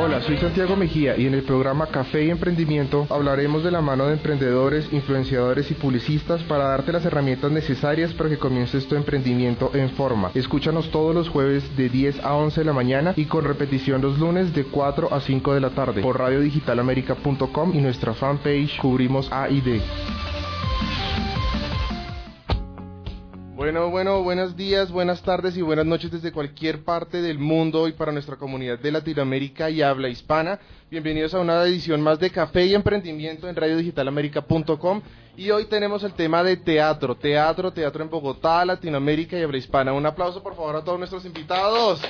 Hola, soy Santiago Mejía y en el programa Café y Emprendimiento hablaremos de la mano de emprendedores, influenciadores y publicistas para darte las herramientas necesarias para que comiences tu emprendimiento en forma. Escúchanos todos los jueves de 10 a 11 de la mañana y con repetición los lunes de 4 a 5 de la tarde por radiodigitalamerica.com y nuestra fanpage Cubrimos A y D. Bueno, bueno, buenos días, buenas tardes y buenas noches desde cualquier parte del mundo y para nuestra comunidad de Latinoamérica y habla hispana. Bienvenidos a una edición más de Café y Emprendimiento en radiodigitalamerica.com y hoy tenemos el tema de teatro, teatro, teatro en Bogotá, Latinoamérica y habla hispana. Un aplauso por favor a todos nuestros invitados.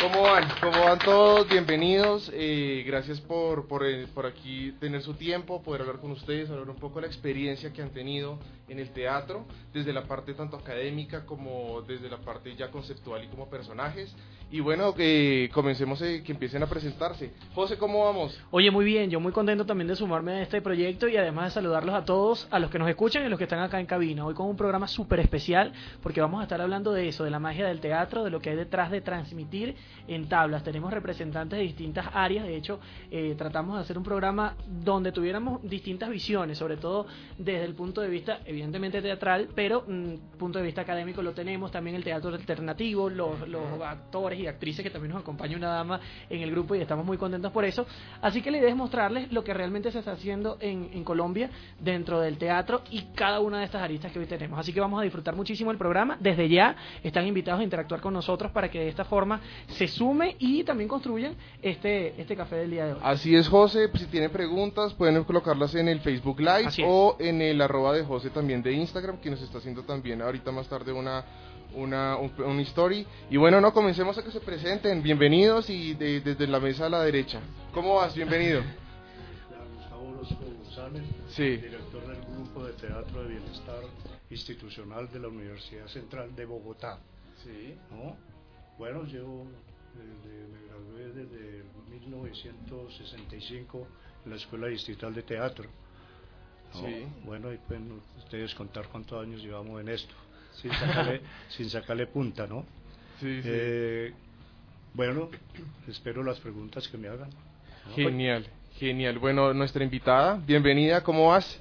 ¿Cómo van? ¿Cómo van todos? Bienvenidos. Eh, gracias por, por, eh, por, aquí tener su tiempo, poder hablar con ustedes, hablar un poco de la experiencia que han tenido en el teatro, desde la parte tanto académica como desde la parte ya conceptual y como personajes. Y bueno, que comencemos, eh, que empiecen a presentarse. José, ¿cómo vamos? Oye, muy bien, yo muy contento también de sumarme a este proyecto y además de saludarlos a todos, a los que nos escuchan y a los que están acá en cabina. Hoy con un programa súper especial porque vamos a estar hablando de eso, de la magia del teatro, de lo que hay detrás de transmitir en tablas. Tenemos representantes de distintas áreas, de hecho, eh, tratamos de hacer un programa donde tuviéramos distintas visiones, sobre todo desde el punto de vista, evidentemente teatral, pero mm, punto de vista académico lo tenemos, también el teatro alternativo, los, los actores y actrices que también nos acompaña una dama en el grupo y estamos muy contentos por eso. Así que la idea es mostrarles lo que realmente se está haciendo en, en Colombia dentro del teatro y cada una de estas aristas que hoy tenemos. Así que vamos a disfrutar muchísimo el programa. Desde ya están invitados a interactuar con nosotros para que de esta forma se sume y también construyan este, este café del día de hoy. Así es, José. Si tienen preguntas, pueden colocarlas en el Facebook Live o en el arroba de José también de Instagram, que nos está haciendo también ahorita más tarde una una, un, story. Y bueno, no, comencemos a que se presenten. Bienvenidos y desde la mesa a la derecha. ¿Cómo vas? Bienvenido. Gustavo Orozco González, sí. director del Grupo de Teatro de Bienestar Institucional de la Universidad Central de Bogotá. Sí. ¿No? Bueno, yo desde, me gradué desde 1965 en la Escuela Distrital de Teatro. ¿no? Sí. Bueno, y pueden ustedes contar cuántos años llevamos en esto sin sacarle, sin sacarle punta, ¿no? Sí, sí. Eh, bueno, espero las preguntas que me hagan. ¿no? Genial, genial. Bueno, nuestra invitada, bienvenida, ¿cómo vas?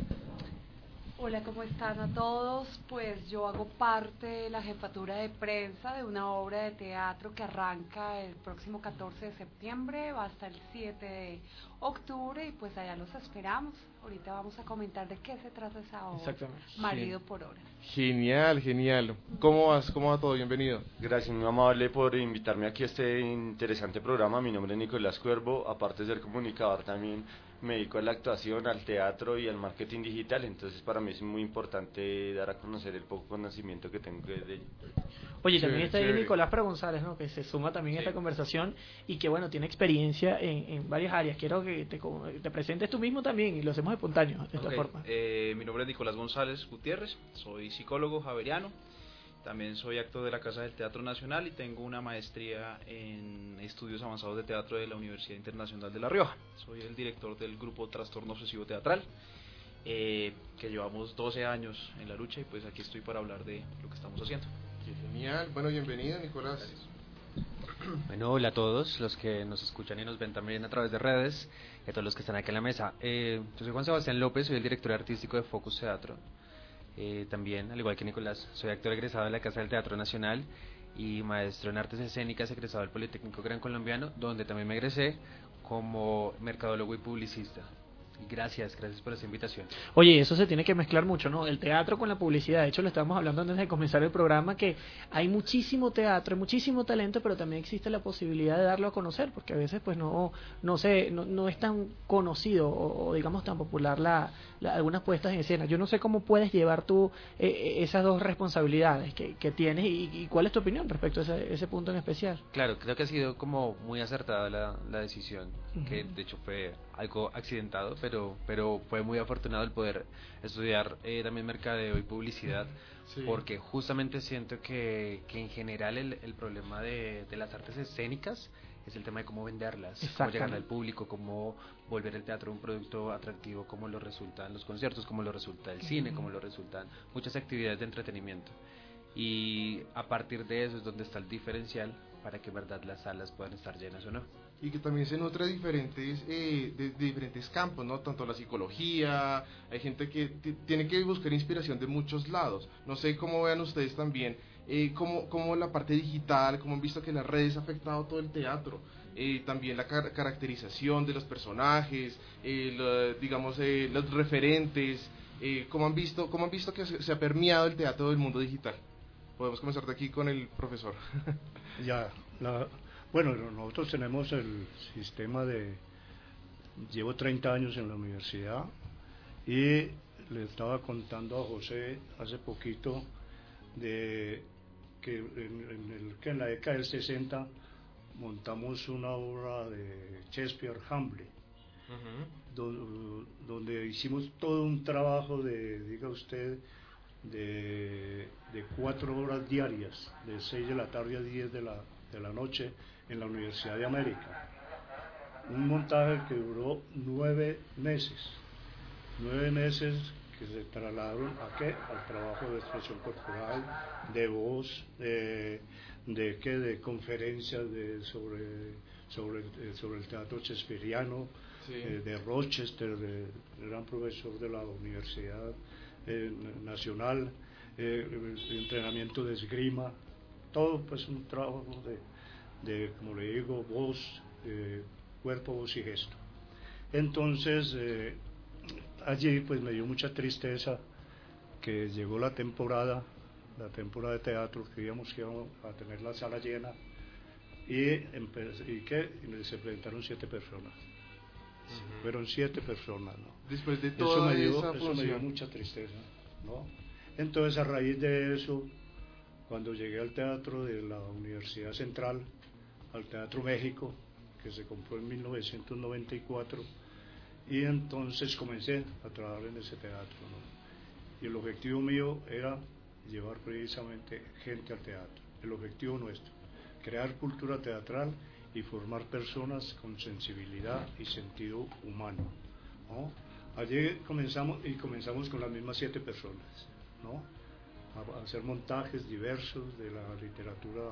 Hola, ¿cómo están a todos? Pues yo hago parte de la jefatura de prensa de una obra de teatro que arranca el próximo 14 de septiembre, va hasta el 7 de octubre y pues allá los esperamos. Ahorita vamos a comentar de qué se trata esa obra. Exactamente. Marido por horas. Genial, genial. ¿Cómo vas? ¿Cómo va todo? Bienvenido. Gracias, muy amable por invitarme aquí a este interesante programa. Mi nombre es Nicolás Cuervo, aparte de ser comunicador también me dedico a la actuación, al teatro y al marketing digital, entonces para mí es muy importante dar a conocer el poco conocimiento que tengo de ello. Oye, también está ahí chévere. Nicolás Pra González, ¿no? que se suma también a esta conversación y que, bueno, tiene experiencia en, en varias áreas. Quiero que te, presentes tú mismo también y lo hacemos espontáneo, de esta forma. eh, mi nombre es Nicolás González Gutiérrez, soy psicólogo javeriano, también soy actor de la Casa del Teatro Nacional y tengo una maestría en estudios avanzados de teatro de la Universidad Internacional de La Rioja. Soy el director del grupo Trastorno Obsesivo Teatral, eh, que llevamos 12 años en la lucha y pues aquí estoy para hablar de lo que estamos haciendo. Genial. Bueno, bienvenido, Nicolás. Bueno, hola a todos los que nos escuchan y nos ven también a través de redes y a todos los que están aquí en la mesa. Eh, yo soy Juan Sebastián López, soy el director artístico de Focus Teatro. Eh, también, al igual que Nicolás, soy actor egresado de la Casa del Teatro Nacional y maestro en artes escénicas egresado del Politécnico Gran Colombiano, donde también me egresé como mercadólogo y publicista. Gracias, gracias por esa invitación. Oye, eso se tiene que mezclar mucho, ¿no? El teatro con la publicidad. De hecho, lo estábamos hablando antes de comenzar el programa, que hay muchísimo teatro, hay muchísimo talento, pero también existe la posibilidad de darlo a conocer, porque a veces pues no no sé, no, no es tan conocido o, o, digamos tan popular la, la- algunas puestas en escena. Yo no sé cómo puedes llevar tú eh, eh, esas dos responsabilidades que, que tienes y, y cuál es tu opinión respecto a ese, ese punto en especial. Claro, creo que ha sido como muy acertada la, la decisión, que de hecho fue algo accidentado, pero, pero fue muy afortunado el poder estudiar eh, también mercadeo y publicidad, Sí. porque justamente siento que, que en general el, el problema de, de las artes escénicas es el tema de cómo venderlas, cómo llegar al público, cómo volver el teatro un producto atractivo, como lo resultan los conciertos, como lo resulta el cine, como lo resultan muchas actividades de entretenimiento. Y a partir de eso es donde está el diferencial para que en verdad las salas puedan estar llenas o no. Y que también se nutre de diferentes, eh, de, diferentes campos, ¿no? Tanto la psicología, hay gente que tiene que buscar inspiración de muchos lados. No sé cómo vean ustedes también, eh, cómo, cómo, la parte digital, cómo han visto que las redes ha afectado todo el teatro. Eh, también la caracterización de los personajes, eh, digamos, eh, los referentes, cómo han visto, cómo han visto que se, ha permeado el teatro del mundo digital. Podemos comenzar de aquí con el profesor. ya, bueno, nosotros tenemos el sistema de, llevo 30 años en la universidad y le estaba contando a José hace poquito de que en, el, que en la década del 60 montamos una obra de Shakespeare Hamlet, donde, hicimos todo un trabajo de, diga usted, de, cuatro horas diarias, de seis de la tarde a diez de la, de la noche en la Universidad de América. Un montaje que duró nueve meses, nueve meses que se trasladaron a qué? Al trabajo de expresión corporal, de voz, de de qué de conferencias de, sobre, sobre, eh, sobre el teatro shakespeariano eh, de Rochester, de, gran profesor de la Universidad eh, Nacional, entrenamiento de esgrima, todo pues un trabajo de, de como le digo, voz, cuerpo, voz y gesto. Entonces, allí pues me dio mucha tristeza que llegó la temporada la temporada de teatro, que íbamos a tener la sala llena y, y que se presentaron siete personas. Fueron siete personas, ¿no? Después de todo eso me dio, eso me dio mucha tristeza, ¿no? Entonces, a raíz de eso, cuando llegué al teatro de la Universidad Central, al Teatro México, que se compró en 1994, y entonces comencé a trabajar en ese teatro, ¿no? Y el objetivo mío era llevar precisamente gente al teatro. El objetivo nuestro, crear cultura teatral y formar personas con sensibilidad y sentido humano. ¿no? Allí comenzamos y comenzamos con las mismas siete personas, ¿no? a, hacer montajes diversos de la literatura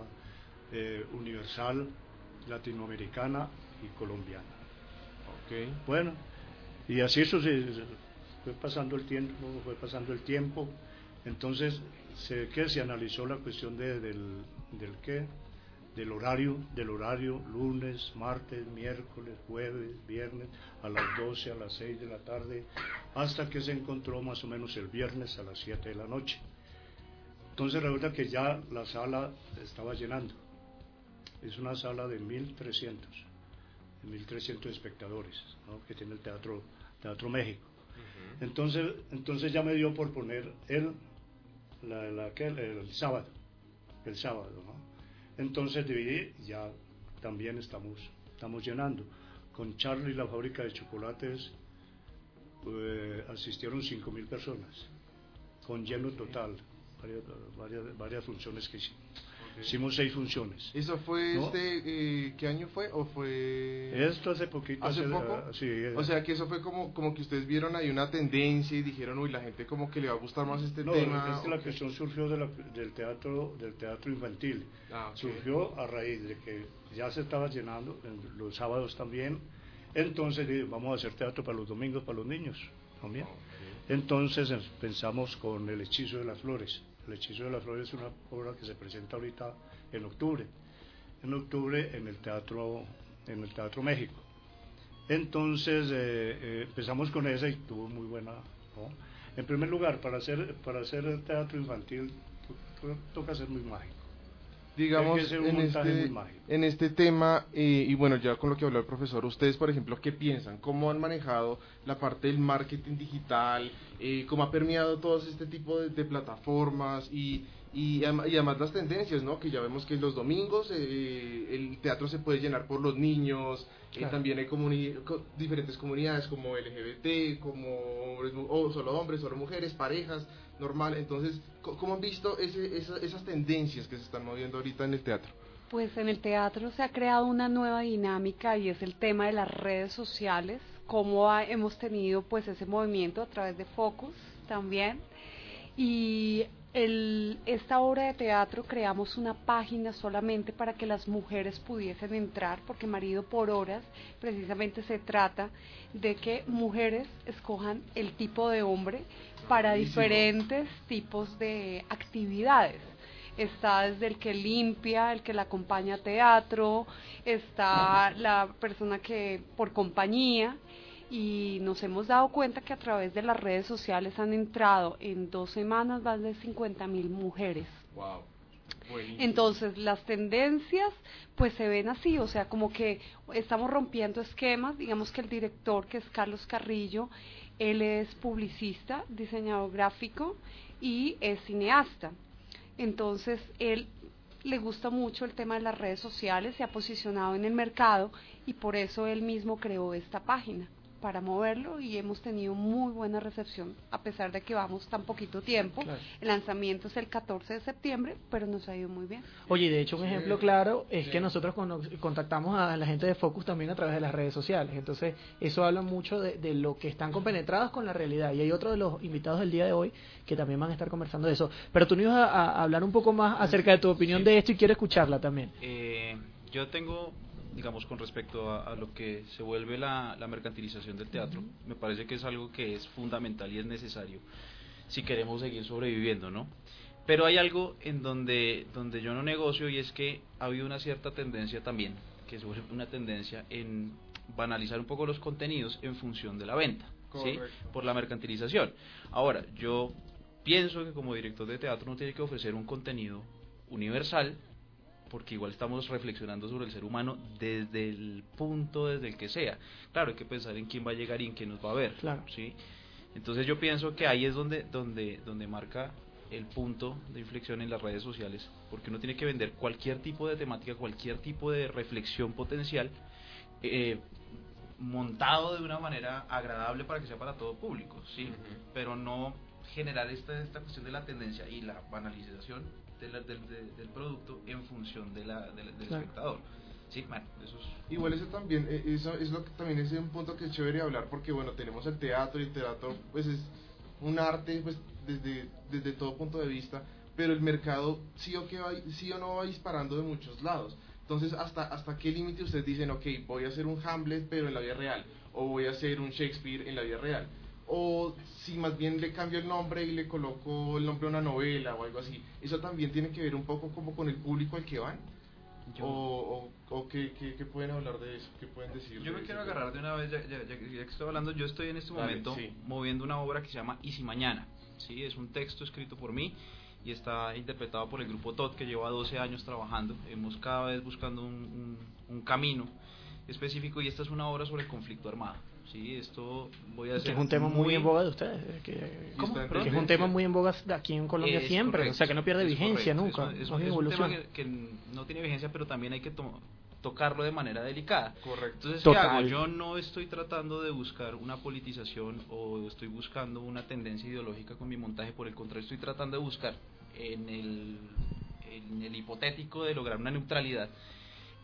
eh, universal, latinoamericana y colombiana. Okay. Bueno, y así eso se, fue pasando el tiempo, fue pasando el tiempo. Entonces se, que se analizó la cuestión de, del, del qué, del horario, del horario lunes, martes, miércoles, jueves, viernes, a las 12, a las 6 de la tarde, hasta que se encontró más o menos el viernes a las 7 de la noche. Entonces resulta que ya la sala estaba llenando. Es una sala de 1.300, 1.300 espectadores que tiene el Teatro, Teatro México. entonces, entonces ya me dio por poner el la, el sábado, el sábado, ¿no? Entonces dividí, ya también estamos, estamos llenando. Con Charlie la fábrica de chocolates pues, asistieron 5.000 personas, con lleno total, varias, varias, varias funciones que hicimos. Hicimos seis funciones. ¿Eso fue este, eh, qué año fue? ¿O fue...? Esto hace poquito. ¿Hace, poco? sí. Eh. O sea, que eso fue como, como que ustedes vieron ahí una tendencia y dijeron, uy, la gente como que le va a gustar más este tema. No, es que la cuestión surgió del teatro del teatro infantil. Ah, surgió a raíz de que ya se estaba llenando, los sábados también. Entonces vamos a hacer teatro para los domingos, para los niños también. Entonces pensamos con el hechizo de las flores el hechizo de las flores es una obra que se presenta ahorita en octubre, en octubre en el Teatro, en el teatro México. Entonces eh, eh, empezamos con esa y tuvo muy buena. En primer lugar, para hacer, para hacer el teatro infantil toca ser muy mágico digamos, en este, en este tema, eh, y bueno, ya con lo que habló el profesor, ustedes, por ejemplo, ¿qué piensan? ¿Cómo han manejado la parte del marketing digital? Eh, ¿Cómo ha permeado todo este tipo de, plataformas? Y, y, además las tendencias, ¿no? Que ya vemos que los domingos eh, el teatro se puede llenar por los niños, también hay diferentes comunidades como LGBT, como hombres, o solo hombres, solo mujeres, parejas, normal. Entonces, ¿cómo han visto esas tendencias que se están moviendo ahorita en el teatro? Pues en el teatro se ha creado una nueva dinámica y es el tema de las redes sociales, cómo hemos tenido pues ese movimiento a través de Focus también. Y el, esta obra de teatro creamos una página solamente para que las mujeres pudiesen entrar, porque Marido por Horas precisamente se trata de que mujeres escojan el tipo de hombre para diferentes tipos de actividades. Está desde el que limpia, el que la acompaña a teatro, está la persona que por compañía y nos hemos dado cuenta que a través de las redes sociales han entrado en dos semanas más de 50 mil mujeres. Wow. Entonces las tendencias pues se ven así, o sea, como que estamos rompiendo esquemas, digamos que el director que es Carlos Carrillo, él es publicista, diseñador gráfico y es cineasta. Entonces él le gusta mucho el tema de las redes sociales, se ha posicionado en el mercado y por eso él mismo creó esta página para moverlo y hemos tenido muy buena recepción a pesar de que vamos tan poquito tiempo. El lanzamiento es el 14 de septiembre, pero nos ha ido muy bien. Oye, de hecho un ejemplo claro es que nosotros contactamos a la gente de Focus también a través de las redes sociales. Entonces eso habla mucho de, lo que están compenetrados con la realidad. Y hay otro de los invitados del día de hoy que también van a estar conversando de eso. Pero tú nos ibas a, hablar un poco más acerca de tu opinión de esto y quiero escucharla también. Eh, yo tengo digamos, con respecto a, lo que se vuelve la, mercantilización del teatro, me parece que es algo que es fundamental y es necesario si queremos seguir sobreviviendo, ¿no? Pero hay algo en donde, donde yo no negocio y es que ha habido una cierta tendencia también, que se vuelve una tendencia en banalizar un poco los contenidos en función de la venta, ¿sí? Por la mercantilización. Ahora, yo pienso que como director de teatro uno tiene que ofrecer un contenido universal porque igual estamos reflexionando sobre el ser humano desde el punto desde el que sea. Claro, hay que pensar en quién va a llegar y en quién nos va a ver. Claro. ¿sí? Entonces yo pienso que ahí es donde, donde, donde marca el punto de inflexión en las redes sociales, porque uno tiene que vender cualquier tipo de temática, cualquier tipo de reflexión potencial, eh, montado de una manera agradable para que sea para todo público, ¿sí? Pero no generar esta, esta cuestión de la tendencia y la banalización del, producto en función de la, del, espectador. Sí, bueno, eso Igual eso también, eh, eso es lo que también es un punto que es chévere hablar porque bueno, tenemos el teatro y el teatro pues es un arte pues desde, desde todo punto de vista, pero el mercado sí o, que va, sí o no va disparando de muchos lados. Entonces, ¿hasta, hasta qué límite ustedes dicen, ok, voy a hacer un Hamlet pero en la vida real? O voy a hacer un Shakespeare en la vida real o si más bien le cambio el nombre y le coloco el nombre de una novela o algo así, ¿eso también tiene que ver un poco como con el público al que van? ¿O, o, qué, pueden hablar de eso? ¿Qué pueden decir? Yo me quiero agarrar de una vez, ya, que estoy hablando, yo estoy en este momento moviendo una obra que se llama Y si mañana, ¿sí? es un texto escrito por mí y está interpretado por el grupo TOT que lleva 12 años trabajando, hemos cada vez buscando un, un camino específico y esta es una obra sobre el conflicto armado. Sí, esto voy a hacer. Que es un tema muy, en boga de ustedes. Que, que es un tema muy en boga aquí en Colombia siempre. o sea, que no pierde vigencia nunca. Es, un tema que, no tiene vigencia, pero también hay que tocarlo de manera delicada. Correcto. Entonces, ¿qué hago? Yo no estoy tratando de buscar una politización o estoy buscando una tendencia ideológica con mi montaje. Por el contrario, estoy tratando de buscar en el, en el hipotético de lograr una neutralidad.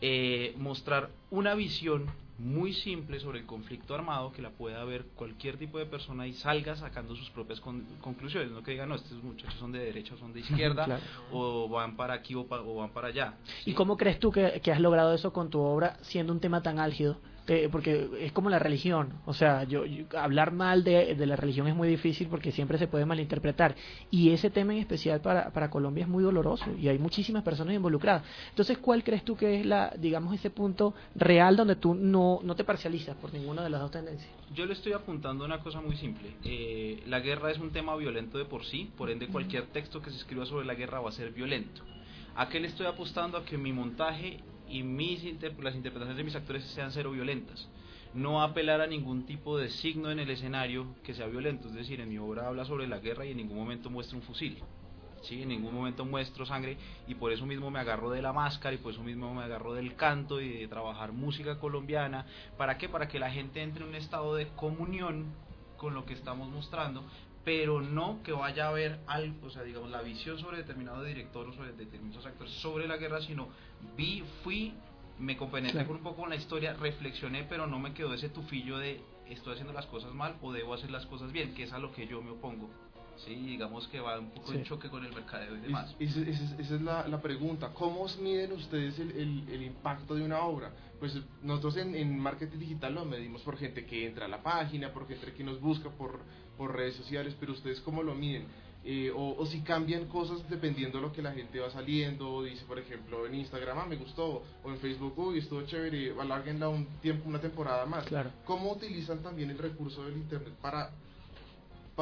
Eh, mostrar una visión muy simple sobre el conflicto armado que la pueda ver cualquier tipo de persona y salga sacando sus propias conclusiones, no que digan, no, estos muchachos son de derecha o son de izquierda, o van para aquí o, van para allá. ¿Y cómo crees tú que, que has logrado eso con tu obra siendo un tema tan álgido? Eh, porque es como la religión, o sea, yo, hablar mal de, de, la religión es muy difícil porque siempre se puede malinterpretar y ese tema en especial para, para Colombia es muy doloroso y hay muchísimas personas involucradas. Entonces, ¿cuál crees tú que es la, digamos, ese punto real donde tú no, no te parcializas por ninguna de las dos tendencias? Yo le estoy apuntando a una cosa muy simple. Eh, la guerra es un tema violento de por sí, por ende cualquier texto que se escriba sobre la guerra va a ser violento. ¿A qué le estoy apostando? A que mi montaje y mis las interpretaciones de mis actores sean cero violentas. No apelar a ningún tipo de signo en el escenario que sea violento. Es decir, en mi obra habla sobre la guerra y en ningún momento muestra un fusil. ¿sí? En ningún momento muestro sangre y por eso mismo me agarro de la máscara y por eso mismo me agarro del canto y de trabajar música colombiana. ¿Para qué? Para que la gente entre en un estado de comunión con lo que estamos mostrando, pero no que vaya a haber algo, o sea, digamos, la visión sobre determinado director o sobre determinados actores sobre la guerra, sino vi, fui, me compenetré un poco con la historia, reflexioné, pero no me quedó ese tufillo de estoy haciendo las cosas mal o debo hacer las cosas bien, que es a lo que yo me opongo. Sí, digamos que va un poco en choque con el mercadeo y demás. esa es la, la, pregunta. ¿Cómo miden ustedes el, el, el, impacto de una obra? Pues nosotros en, en, marketing digital lo medimos por gente que entra a la página, por gente que nos busca por, por redes sociales, pero ustedes cómo lo miden? Eh, o, si cambian cosas dependiendo de lo que la gente va saliendo, dice por ejemplo en Instagram, ah, me gustó, o en Facebook, uy, estuvo chévere, alarguenla un tiempo, una temporada más. Claro. ¿Cómo utilizan también el recurso del Internet para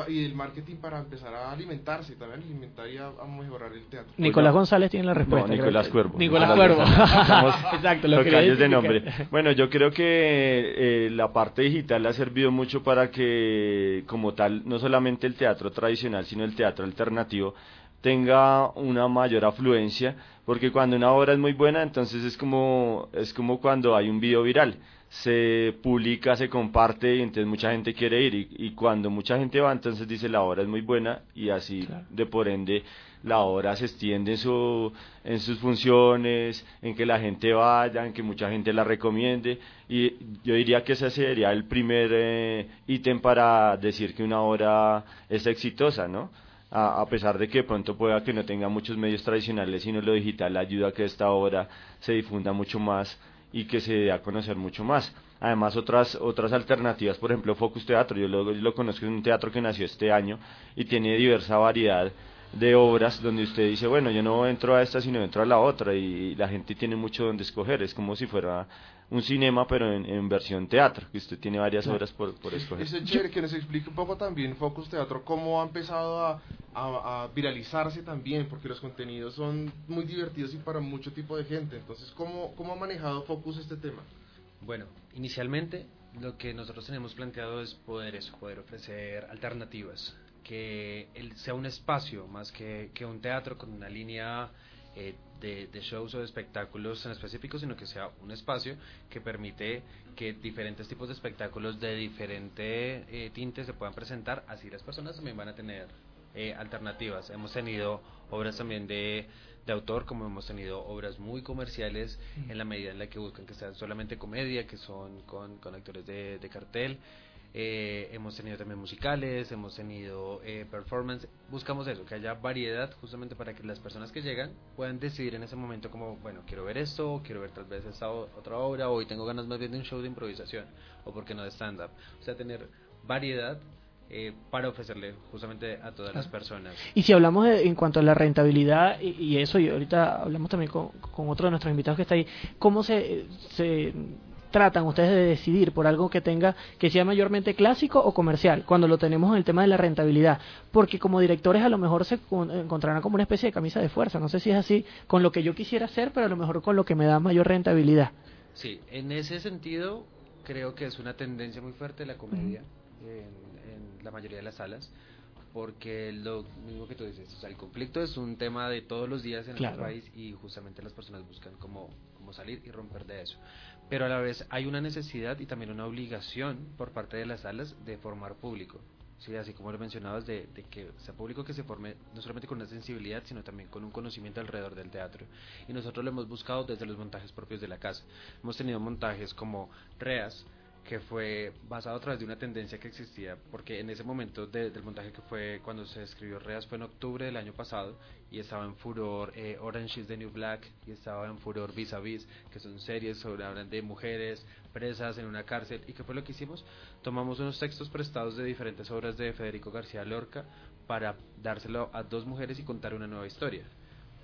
y el marketing para empezar a alimentarse, también alimentar y a, mejorar el teatro. Nicolás González tiene la respuesta. Nicolás Cuervo. Nicolás, Cuervo. Exacto, lo que de nombre. Bueno, yo creo que eh, la parte digital ha servido mucho para que, como tal, no solamente el teatro tradicional, sino el teatro alternativo tenga una mayor afluencia, porque cuando una obra es muy buena, entonces es como, es como cuando hay un video viral se publica, se comparte y entonces mucha gente quiere ir. Y, cuando mucha gente va entonces dice la obra es muy buena y así de por ende la obra se extiende en, su, en sus funciones, en que la gente vaya, en que mucha gente la recomiende. Y yo diría que ese sería el primer eh, ítem para decir que una obra es exitosa, ¿no? A, a, pesar de que pronto pueda que no tenga muchos medios tradicionales, sino lo digital ayuda a que esta obra se difunda mucho más y que se dé a conocer mucho más. Además, otras, otras alternativas, por ejemplo, Focus Teatro, yo lo, yo lo conozco, es un teatro que nació este año y tiene diversa variedad de obras donde usted dice, bueno, yo no entro a esta, sino entro a la otra y la gente tiene mucho donde escoger, es como si fuera un cinema, pero en, versión teatro, que usted tiene varias obras por, por escoger. Es chévere que nos explique un poco también Focus Teatro, cómo ha empezado a, a, viralizarse también, porque los contenidos son muy divertidos y para mucho tipo de gente, entonces, ¿cómo, cómo ha manejado Focus este tema? Bueno, inicialmente lo que nosotros tenemos planteado es poder eso, poder ofrecer alternativas. Que sea un espacio más que, que un teatro con una línea eh, de, de, shows o de espectáculos en específico, sino que sea un espacio que permite que diferentes tipos de espectáculos de diferente eh, tinte se puedan presentar, así las personas también van a tener eh, alternativas. Hemos tenido obras también de, de autor, como hemos tenido obras muy comerciales en la medida en la que buscan que sean solamente comedia, que son con, con actores de, de cartel. Eh, hemos tenido también musicales, hemos tenido eh, performance. Buscamos eso, que haya variedad justamente para que las personas que llegan puedan decidir en ese momento como, bueno, quiero ver esto, quiero ver tal vez esta otra obra, o hoy tengo ganas más bien de un show de improvisación, o porque no de stand-up. O sea, tener variedad eh, para ofrecerle justamente a todas las personas. Y si hablamos en cuanto a la rentabilidad y, eso, y ahorita hablamos también con, con, otro de nuestros invitados que está ahí, ¿cómo se, se tratan ustedes de decidir por algo que tenga que sea mayormente clásico o comercial cuando lo tenemos en el tema de la rentabilidad porque como directores a lo mejor se encontrarán como una especie de camisa de fuerza no sé si es así con lo que yo quisiera hacer pero a lo mejor con lo que me da mayor rentabilidad. Sí en ese sentido creo que es una tendencia muy fuerte la comedia en, la mayoría de las salas porque lo mismo que tú dices, o sea, el conflicto es un tema de todos los días en el país y justamente las personas buscan cómo, cómo salir y romper de eso pero a la vez hay una necesidad y también una obligación por parte de las salas de formar público. Sí, así como lo mencionabas, de, de, que sea público que se forme no solamente con una sensibilidad, sino también con un conocimiento alrededor del teatro. Y nosotros lo hemos buscado desde los montajes propios de la casa. Hemos tenido montajes como Reas, que fue basado a través de una tendencia que existía, porque en ese momento del montaje que fue cuando se escribió Reas fue en octubre del año pasado y estaba en furor eh, Orange is the New Black y estaba en furor Vis a Vis, que son series sobre hablan de mujeres presas en una cárcel y qué fue lo que hicimos. Tomamos unos textos prestados de diferentes obras de Federico García Lorca para dárselo a dos mujeres y contar una nueva historia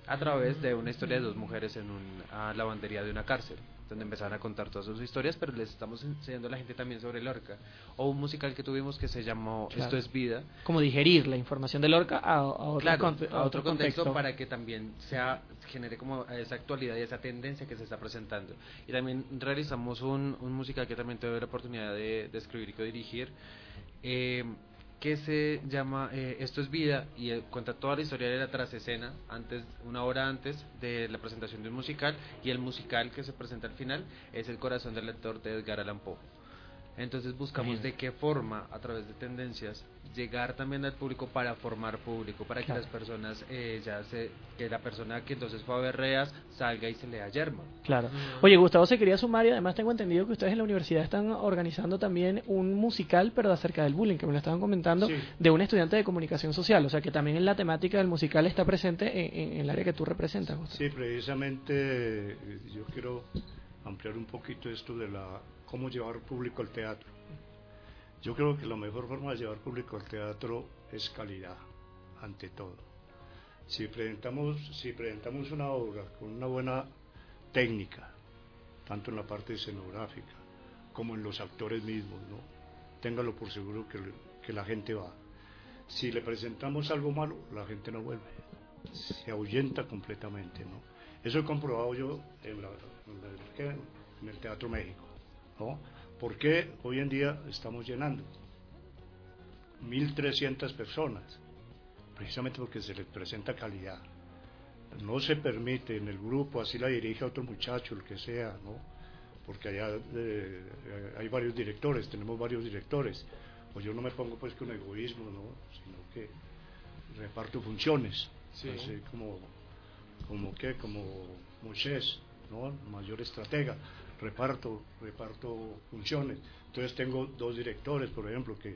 a través de una historia de dos mujeres en una lavandería de una cárcel donde empezaron a contar todas sus historias, pero les estamos enseñando a la gente también sobre Lorca. O un musical que tuvimos que se llamó Esto es Vida. Como digerir la información de Lorca a, otro, contexto, para que también sea genere como esa actualidad y esa tendencia que se está presentando. Y también realizamos un, un musical que también tuve la oportunidad de, de escribir y de dirigir. Eh, que se llama eh, Esto es vida y eh, cuenta toda la historia de la trasescena antes una hora antes de la presentación de un musical y el musical que se presenta al final es El corazón del lector de Edgar Allan Poe. Entonces buscamos de qué forma, a través de tendencias, llegar también al público para formar público, para que las personas, eh, ya se, que la persona que entonces fue a ver Reas salga y se lea Yerma. Claro. Oye, Gustavo se quería sumar y además tengo entendido que ustedes en la universidad están organizando también un musical, pero acerca del bullying, que me lo estaban comentando, Sí. de un estudiante de comunicación social. O sea, que también en la temática del musical está presente en, en el área que tú representas, Gustavo. Sí, precisamente eh, yo quiero ampliar un poquito esto de la cómo llevar público al teatro. Yo creo que la mejor forma de llevar público al teatro es calidad, ante todo. Si presentamos, si presentamos una obra con una buena técnica, tanto en la parte escenográfica como en los actores mismos, ¿no? téngalo por seguro que, la gente va. Si le presentamos algo malo, la gente no vuelve, se ahuyenta completamente. ¿no? Eso he comprobado yo en el Teatro México. ¿No? ¿Por qué hoy en día estamos llenando? 1.300 personas, precisamente porque se les presenta calidad. No se permite en el grupo, así la dirige otro muchacho, el que sea, ¿no? porque allá eh, hay varios directores, tenemos varios directores. Pues yo no me pongo pues con egoísmo, ¿no? sino que reparto funciones, Sí. así como, como que, como Moisés, ¿no? Mayor estratega, reparto, reparto funciones. Entonces tengo dos directores, por ejemplo, que,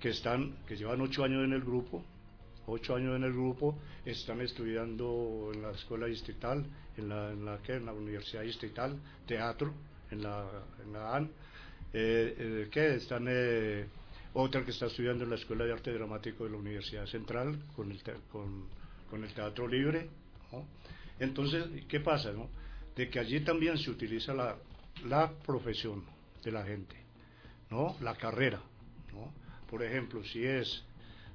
que están, que llevan ocho años en el grupo, ocho años en el grupo, están estudiando en la escuela distrital, en la, en la, ¿qué? en la universidad distrital, teatro, en la, en la AN, eh, eh, están eh, otra que está estudiando en la Escuela de Arte Dramático de la Universidad Central con el, con, con el Teatro Libre. Entonces, ¿qué pasa? No? De que allí también se utiliza la, la profesión de la gente, ¿no? la carrera. ¿no? Por ejemplo, si es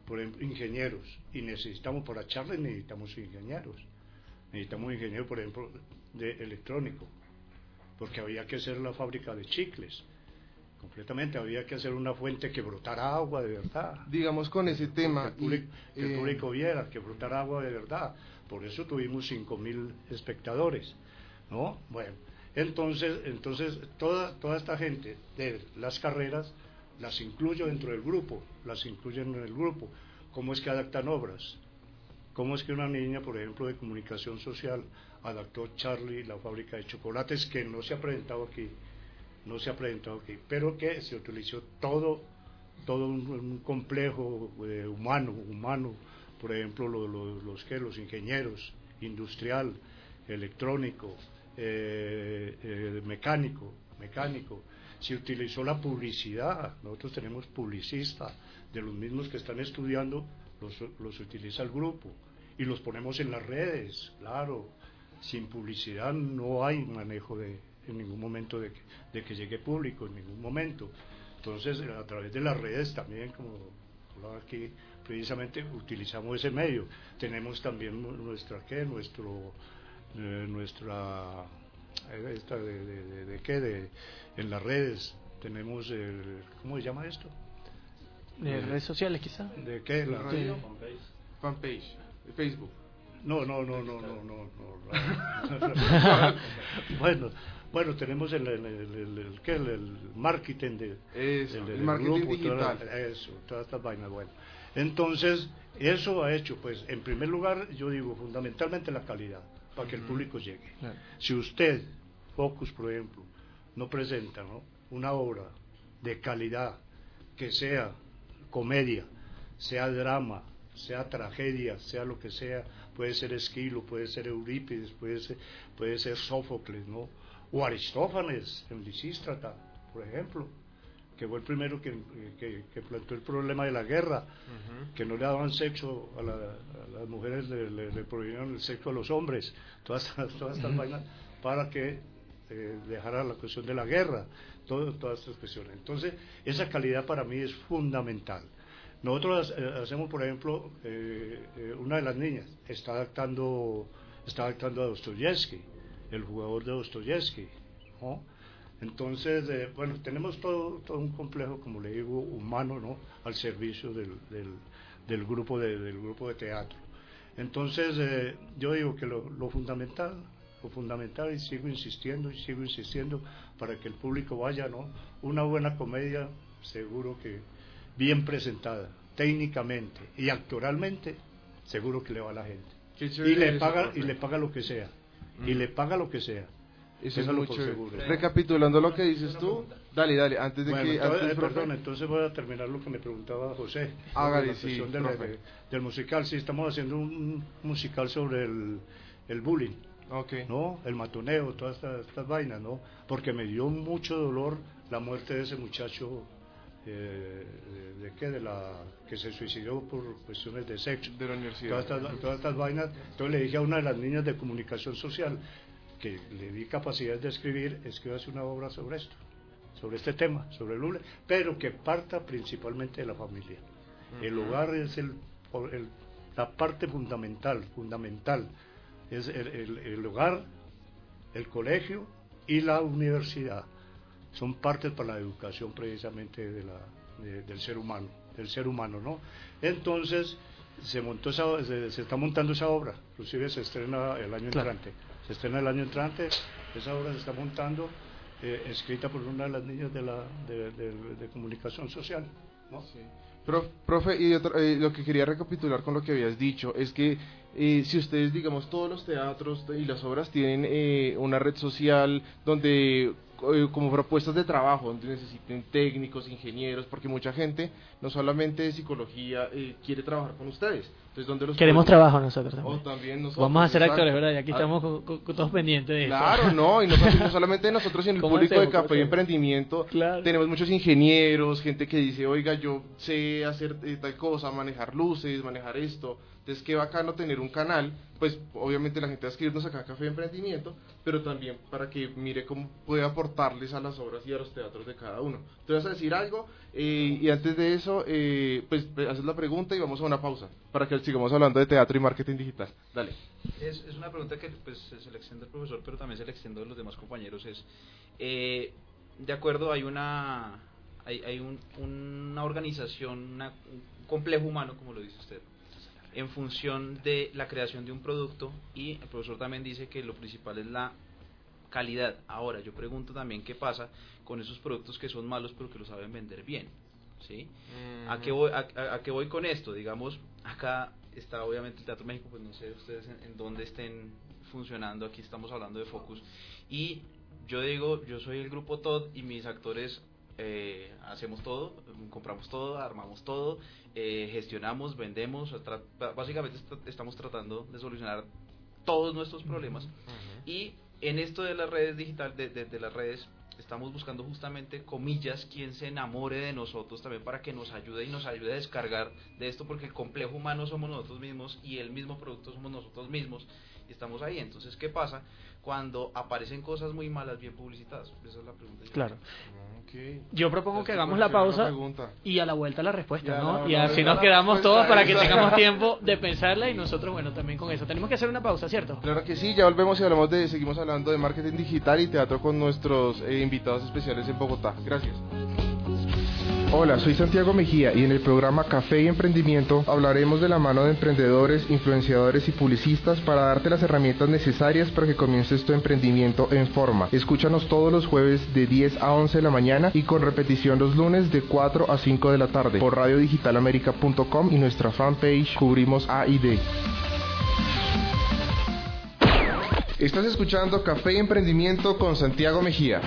por ejemplo, ingenieros y necesitamos para Charles necesitamos ingenieros. Necesitamos ingenieros, por ejemplo, de electrónico, porque había que hacer la fábrica de chicles. Completamente, había que hacer una fuente que brotara agua de verdad. Digamos con ese tema. Que el público, y, que el eh, público viera, que brotara agua de verdad. Por eso tuvimos 5.000 espectadores. ¿no? Bueno, entonces, entonces toda, toda esta gente de las carreras las incluyo dentro del grupo, las incluyen en el grupo. ¿Cómo es que adaptan obras? ¿Cómo es que una niña, por ejemplo, de comunicación social, adaptó Charlie, la fábrica de chocolates, que no se ha presentado aquí, no se ha presentado aquí, pero que se utilizó todo, todo un, complejo eh, humano, humano, por ejemplo, lo- lo- los que los ingenieros, industrial, electrónico, eh, eh, mecánico, mecánico. Se utilizó la publicidad, nosotros tenemos publicistas, de los mismos que están estudiando, los, los utiliza el grupo y los ponemos en las redes, claro. Sin publicidad no hay manejo de, en ningún momento de que, de que llegue público, en ningún momento. Entonces, a través de las redes también, como hablaba aquí, precisamente utilizamos ese medio. Tenemos también nu- nuestra, ¿qué? Nuestro, eh, nuestra, eh, esta de, de, de- de qué? De, en las redes tenemos, el, ¿cómo se llama esto? De redes sociales, quizá. ¿De qué? La- radio, fanpage, de Facebook. No, no, no, no, no, no, no. bueno, bueno, tenemos el, el, el, el- el- ¿qué? el- el marketing de, Eso, el marketing grupo, toda- digital. eso, todas estas vainas, bueno. Entonces, eso ha hecho, pues, en primer lugar, yo digo, fundamentalmente la calidad, para que el público llegue. Claro. Si usted, Focus, por ejemplo, no presenta ¿no? una obra de calidad que sea comedia, sea drama, sea tragedia, sea lo que sea, puede ser Esquilo, puede ser Eurípides, puede ser, puede ser Sófocles, ¿no? O Aristófanes, el Lisístrata, por ejemplo, que fue el primero que, que, que planteó el problema de la guerra, que no le daban sexo a, la- a las mujeres, le, le- le prohibieron el sexo a los hombres, todas, estas- todas estas vainas, para que eh, dejara la cuestión de la guerra, todo- todas estas cuestiones. Entonces, esa calidad para mí es fundamental. Nosotros eh, hacemos, por ejemplo, eh, eh, una de las niñas está adaptando, está adaptando a Dostoyevsky, el jugador de Dostoyevsky, ¿no? Entonces, eh, bueno, tenemos todo, todo un complejo, como le digo, humano, ¿no? Al servicio del, del, del grupo, de, del grupo de teatro. Entonces, eh, yo digo que lo, lo fundamental, lo fundamental y sigo insistiendo y sigo insistiendo para que el público vaya, ¿no? Una buena comedia, seguro que bien presentada, técnicamente y actoralmente, seguro que le va a la gente. Y le paga y le paga lo que sea. Y Mm. le paga lo que sea. Eso es Téngalo muy por chévere. seguro. Recapitulando lo que dices tú, dale, dale, antes de Bueno, que... entonces, antes, eh, profe. perdón, entonces voy a terminar lo que me preguntaba José. Hágale, sí, cuestión del, profe. de- del musical. Sí, estamos haciendo un, musical sobre el, el bullying, Ok. ¿no? El matoneo, todas estas, estas vainas, ¿no? Porque me dio mucho dolor la muerte de ese muchacho, eh, de, de qué? De la que se suicidó por cuestiones de sexo. De la universidad. Todas estas, todas estas vainas. Entonces le dije a una de las niñas de comunicación social que le di capacidad de escribir, escríbase una obra sobre esto, sobre este tema, sobre el hule, pero que parta principalmente de la familia. El hogar es el, el- la parte fundamental, fundamental. Es el, el- el hogar, el colegio y la universidad. Son partes para la educación precisamente de la, de- del ser humano, del ser humano, ¿no? Entonces, se montó esa, se, se está montando esa obra, inclusive se estrena el año Claro. entrante. Estrena el año entrante, esa obra se está montando, eh, escrita por una de las niñas de, la, de, de- de comunicación social, ¿no? Prof- profe, y otra- eh, lo que quería recapitular con lo que habías dicho es que eh, si ustedes, digamos, todos los teatros y las obras tienen eh, una red social donde eh, como propuestas de trabajo, donde necesiten técnicos, ingenieros, porque mucha gente, no solamente de psicología, eh, quiere trabajar con ustedes. Entonces, ¿dónde los Queremos pueden- trabajo nosotros O también. nosotros, Vamos a ser exacto. actores, ¿verdad? Y aquí Ah, estamos con- todos pendientes de eso. Claro, no, y no, no solamente nosotros, sino el ¿Cómo público de Café y? Emprendimiento. Claro. Tenemos muchos ingenieros, gente que dice, oiga, yo sé hacer eh, tal cosa, manejar luces, manejar esto. Entonces, qué bacano tener un canal. Pues, obviamente, la gente va a escribirnos acá a Café y Emprendimiento, pero también para que mire cómo puede aportarles a las obras y a los teatros de cada uno. Te vas a decir algo, eh, y antes de eso, eh, pues, haces la pregunta y vamos a una pausa para que sigamos hablando de teatro y marketing digital. Dale. Es, es una pregunta que pues, se le extiende al profesor, pero también se le extiende a los demás compañeros. Es, eh, de acuerdo, hay una, hay, hay un- una organización, una- un complejo humano, como lo dice usted, en función de la creación de un producto y el profesor también dice que lo principal es la calidad. Ahora, yo pregunto también qué pasa con esos productos que son malos pero que lo saben vender bien. ¿Sí? ¿A, qué voy, a, a- a qué voy con esto? Digamos, acá está obviamente el Teatro México, pues no sé ustedes en, en dónde estén funcionando, aquí estamos hablando de Focus. Y yo digo, yo soy el grupo Todd y mis actores eh, hacemos todo, compramos todo, armamos todo, eh, gestionamos, vendemos, básicamente est- estamos tratando de solucionar todos nuestros problemas. Y en esto de las redes digitales, de, de- de las redes, estamos buscando justamente comillas quien se enamore de nosotros también para que nos ayude y nos ayude a descargar de esto porque el complejo humano somos nosotros mismos y el mismo producto somos nosotros mismos estamos ahí. Entonces, ¿qué pasa cuando aparecen cosas muy malas bien publicitadas? Esa es la pregunta. Claro. Ok. Yo propongo que Está hagamos la pausa y a la vuelta la respuesta, Ya, ¿no? y así nos la quedamos todos para que tengamos tiempo de pensarla y nosotros, bueno, también con eso. Tenemos que hacer una pausa, ¿cierto? Claro que sí, ya volvemos y hablamos de, seguimos hablando de marketing digital y teatro con nuestros eh, invitados especiales en Bogotá. Gracias. Hola, soy Santiago Mejía y en el programa Café y Emprendimiento hablaremos de la mano de emprendedores, influenciadores y publicistas para darte las herramientas necesarias para que comiences tu emprendimiento en forma. Escúchanos todos los jueves de 10 a 11 de la mañana y con repetición los lunes de 4 a 5 de la tarde por radiodigitalamerica.com y nuestra fanpage Cubrimos A y D. Estás escuchando Café y Emprendimiento con Santiago Mejía.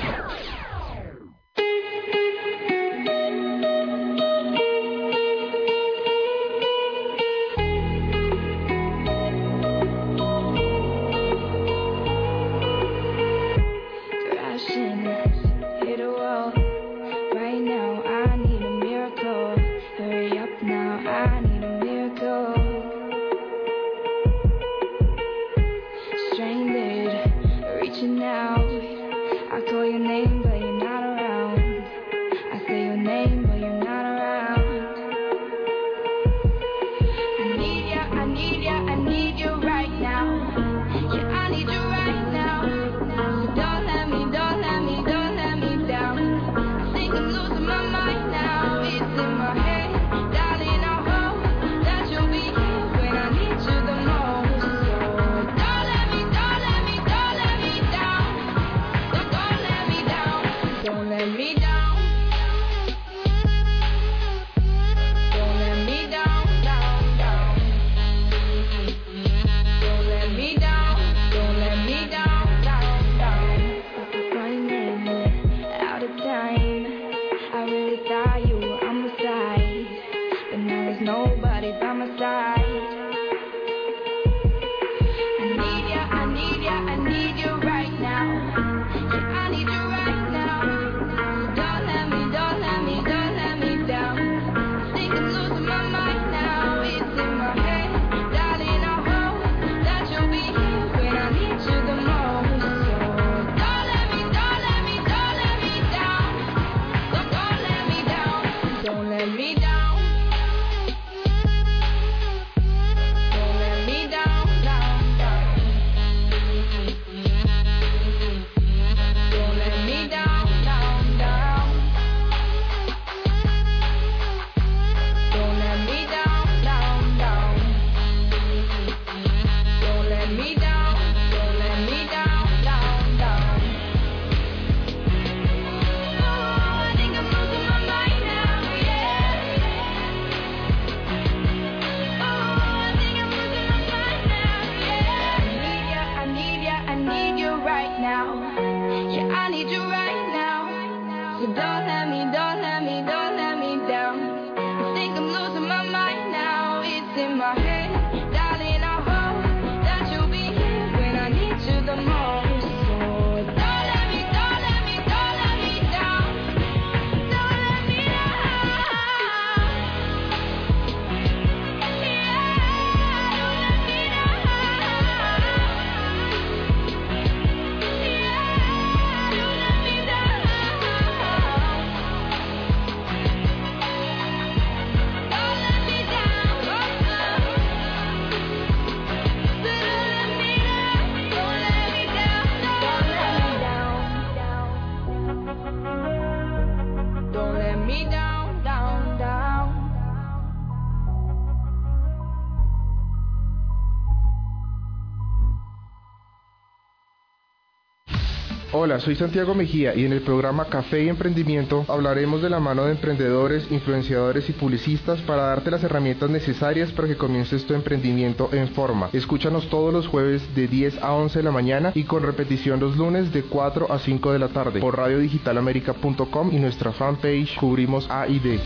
Hola, soy Santiago Mejía y en el programa Café y Emprendimiento hablaremos de la mano de emprendedores, influenciadores y publicistas para darte las herramientas necesarias para que comiences tu emprendimiento en forma. Escúchanos todos los jueves de 10 a 11 de la mañana y con repetición los lunes de 4 a 5 de la tarde por radiodigitalamerica.com y nuestra fanpage Cubrimos A y D.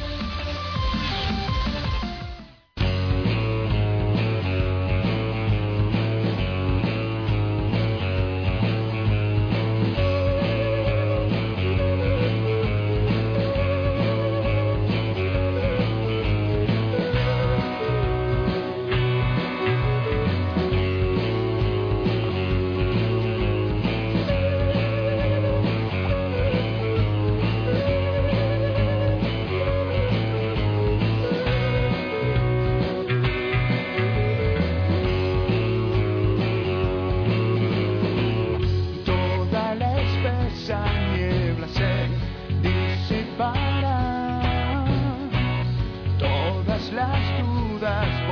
eyes.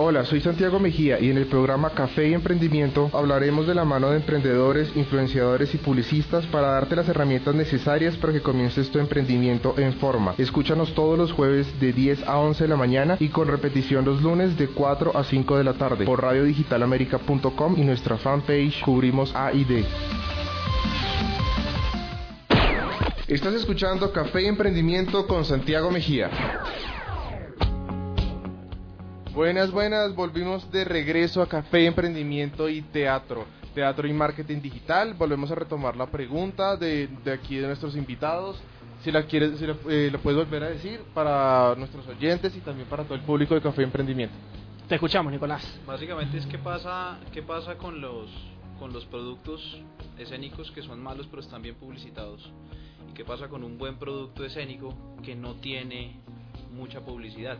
Hola, soy Santiago Mejía y en el programa Café y Emprendimiento hablaremos de la mano de emprendedores, influenciadores y publicistas para darte las herramientas necesarias para que comiences tu emprendimiento en forma. Escúchanos todos los jueves de 10 a 11 de la mañana y con repetición los lunes de 4 a 5 de la tarde por radiodigitalamerica.com y nuestra fanpage Cubrimos A y D. Estás escuchando Café y Emprendimiento con Santiago Mejía. Buenas, buenas, volvimos de regreso a Café, Emprendimiento y Teatro. Teatro y Marketing Digital. Volvemos a retomar la pregunta de, de aquí de nuestros invitados. Si la quieres, si la, eh, lo puedes volver a decir para nuestros oyentes y también para todo el público de Café Emprendimiento. Te escuchamos, Nicolás. Básicamente es qué pasa, qué pasa con los con los productos escénicos que son malos pero están bien publicitados y qué pasa con un buen producto escénico que no tiene mucha publicidad.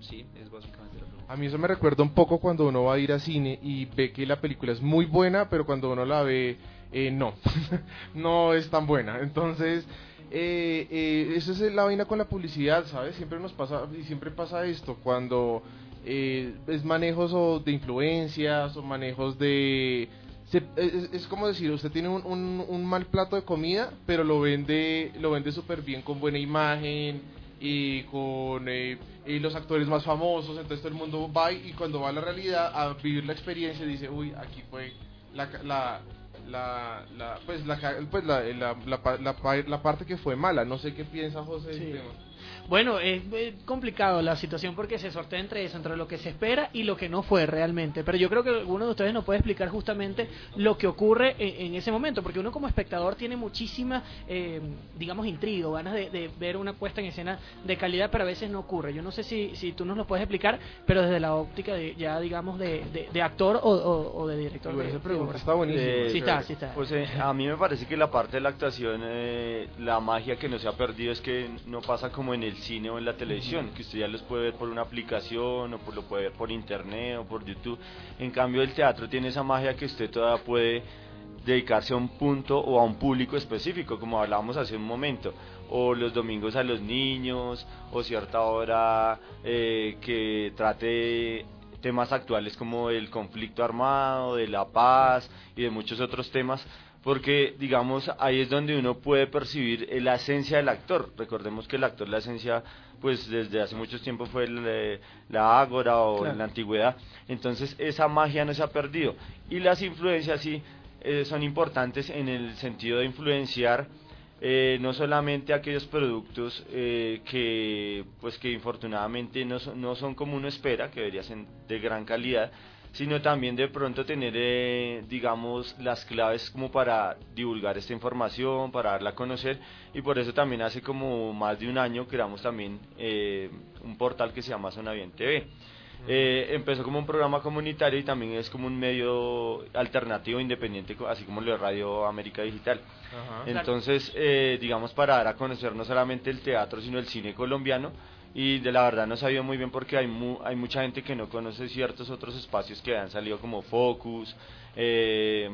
Sí, es básicamente pregunta. A mí eso me recuerda un poco cuando uno va a ir a cine y ve que la película es muy buena, pero cuando uno la ve, eh, no, no es tan buena. Entonces, eh, eh, esa es la vaina con la publicidad, ¿sabes? Siempre nos pasa, y siempre pasa esto, cuando eh, es manejos o de influencias o manejos de... es, es como decir, usted tiene un, un, un mal plato de comida, pero lo vende lo vende súper bien, con buena imagen y con eh, y los actores más famosos, entonces todo el mundo va y cuando va a la realidad a vivir la experiencia dice, uy, aquí fue la, la, la, la pues la, pues la, la, la, pa- la pa- la parte que fue mala, no sé qué piensa José del tema. Bueno, es, es complicado la situación porque se sortea entre eso, entre lo que se espera y lo que no fue realmente. Pero yo creo que alguno de ustedes nos puede explicar justamente lo que ocurre en, en ese momento, porque uno como espectador tiene muchísima, eh, digamos, intriga, ganas de, de ver una puesta en escena de calidad, pero a veces no ocurre. Yo no sé si, si tú nos lo puedes explicar, pero desde la óptica de, ya, digamos, de, de, de actor o, o- o de director. Esa pregunta está buenísima. Eh, Sí está, sí está. Pues eh, a mí me parece que la parte de la actuación, eh, la magia que no se ha perdido es que no pasa como en el cine o en la televisión, que usted ya los puede ver por una aplicación o por, lo puede ver por internet o por YouTube. En cambio el teatro tiene esa magia que usted todavía puede dedicarse a un punto o a un público específico, como hablábamos hace un momento, o los domingos a los niños, o cierta hora eh, que trate temas actuales como el conflicto armado, de la paz y de muchos otros temas, porque digamos ahí es donde uno puede percibir eh, la esencia del actor. Recordemos que el actor, la esencia, pues desde hace muchos tiempos fue el, eh, la ágora o Claro. en la antigüedad, entonces esa magia no se ha perdido. Y las influencias sí eh, son importantes en el sentido de influenciar eh, no solamente aquellos productos eh, que pues que infortunadamente no son, no son como uno espera, que deberían ser de gran calidad, sino también de pronto tener, eh, digamos, las claves como para divulgar esta información, para darla a conocer, y por eso también hace como más de un año creamos también eh, un portal que se llama Zona Bien TV. Eh, empezó como un programa comunitario y también es como un medio alternativo independiente, así como lo de Radio América Digital. Ajá. Entonces, eh, digamos, para dar a conocer no solamente el teatro, sino el cine colombiano. Y de la verdad no sabía muy bien porque hay, mu- hay mucha gente que no conoce ciertos otros espacios que han salido como Focus, eh,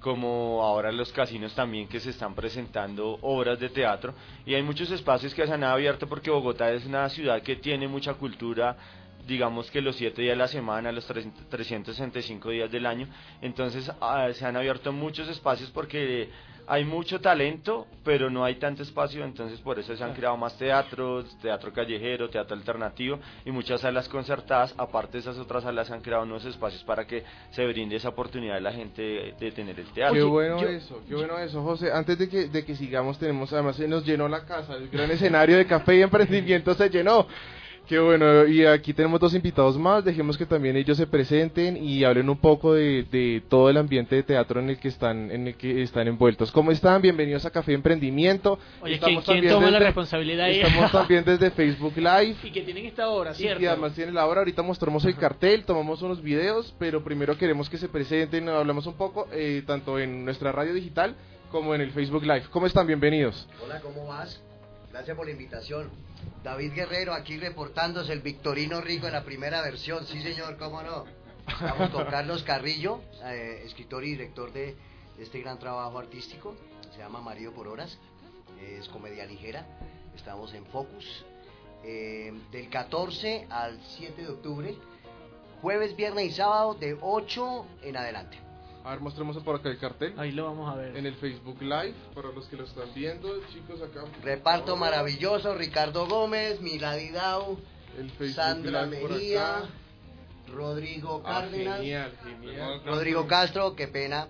como ahora los casinos también que se están presentando obras de teatro. Y hay muchos espacios que se han abierto porque Bogotá es una ciudad que tiene mucha cultura digamos que los siete días de la semana, los tres- 365 días del año. Entonces ah, se han abierto muchos espacios porque hay mucho talento, pero no hay tanto espacio, entonces por eso se han creado más teatros, teatro callejero, teatro alternativo y muchas salas concertadas. Aparte de esas otras salas se han creado nuevos espacios para que se brinde esa oportunidad a la gente de, tener el teatro. Qué bueno yo- eso, qué bueno eso, José. Antes de que, de que sigamos, tenemos, además se nos llenó la casa, el gran escenario de café y emprendimiento se llenó. Qué bueno, y aquí tenemos dos invitados más, dejemos que también ellos se presenten y hablen un poco de, de todo el ambiente de teatro en el que están, en el que están envueltos. ¿Cómo están? Bienvenidos a Café Emprendimiento. Oye, ¿quién, Estamos quién también toma la desde- responsabilidad ahí? Estamos también desde Facebook Live. y que tienen esta hora, ¿cierto? Y además tiene la hora, ahorita mostramos el cartel, tomamos unos videos, pero primero queremos que se presenten, hablamos un poco, eh, tanto en nuestra radio digital como en el Facebook Live. ¿Cómo están? Bienvenidos. Hola, ¿cómo vas? Gracias por la invitación. David Guerrero aquí reportándose el Victorino Rico en la primera versión. Sí, señor, cómo no. Estamos con Carlos Carrillo, eh, escritor y director de este gran trabajo artístico. Se llama Marido por Horas. Es comedia ligera. Estamos en Focus. Eh, del 14 al 7 de octubre jueves, viernes y sábado de 8 en adelante. A ver, mostremos por acá el cartel. Ahí lo vamos a ver. En el Facebook Live, para los que lo están viendo, chicos, acá. Reparto maravilloso, Ricardo Gómez, Milady Dau, El Facebook Sandra Live Mejía. Rodrigo Ah, Cárdenas, genial, genial. Rodrigo Castro, qué pena,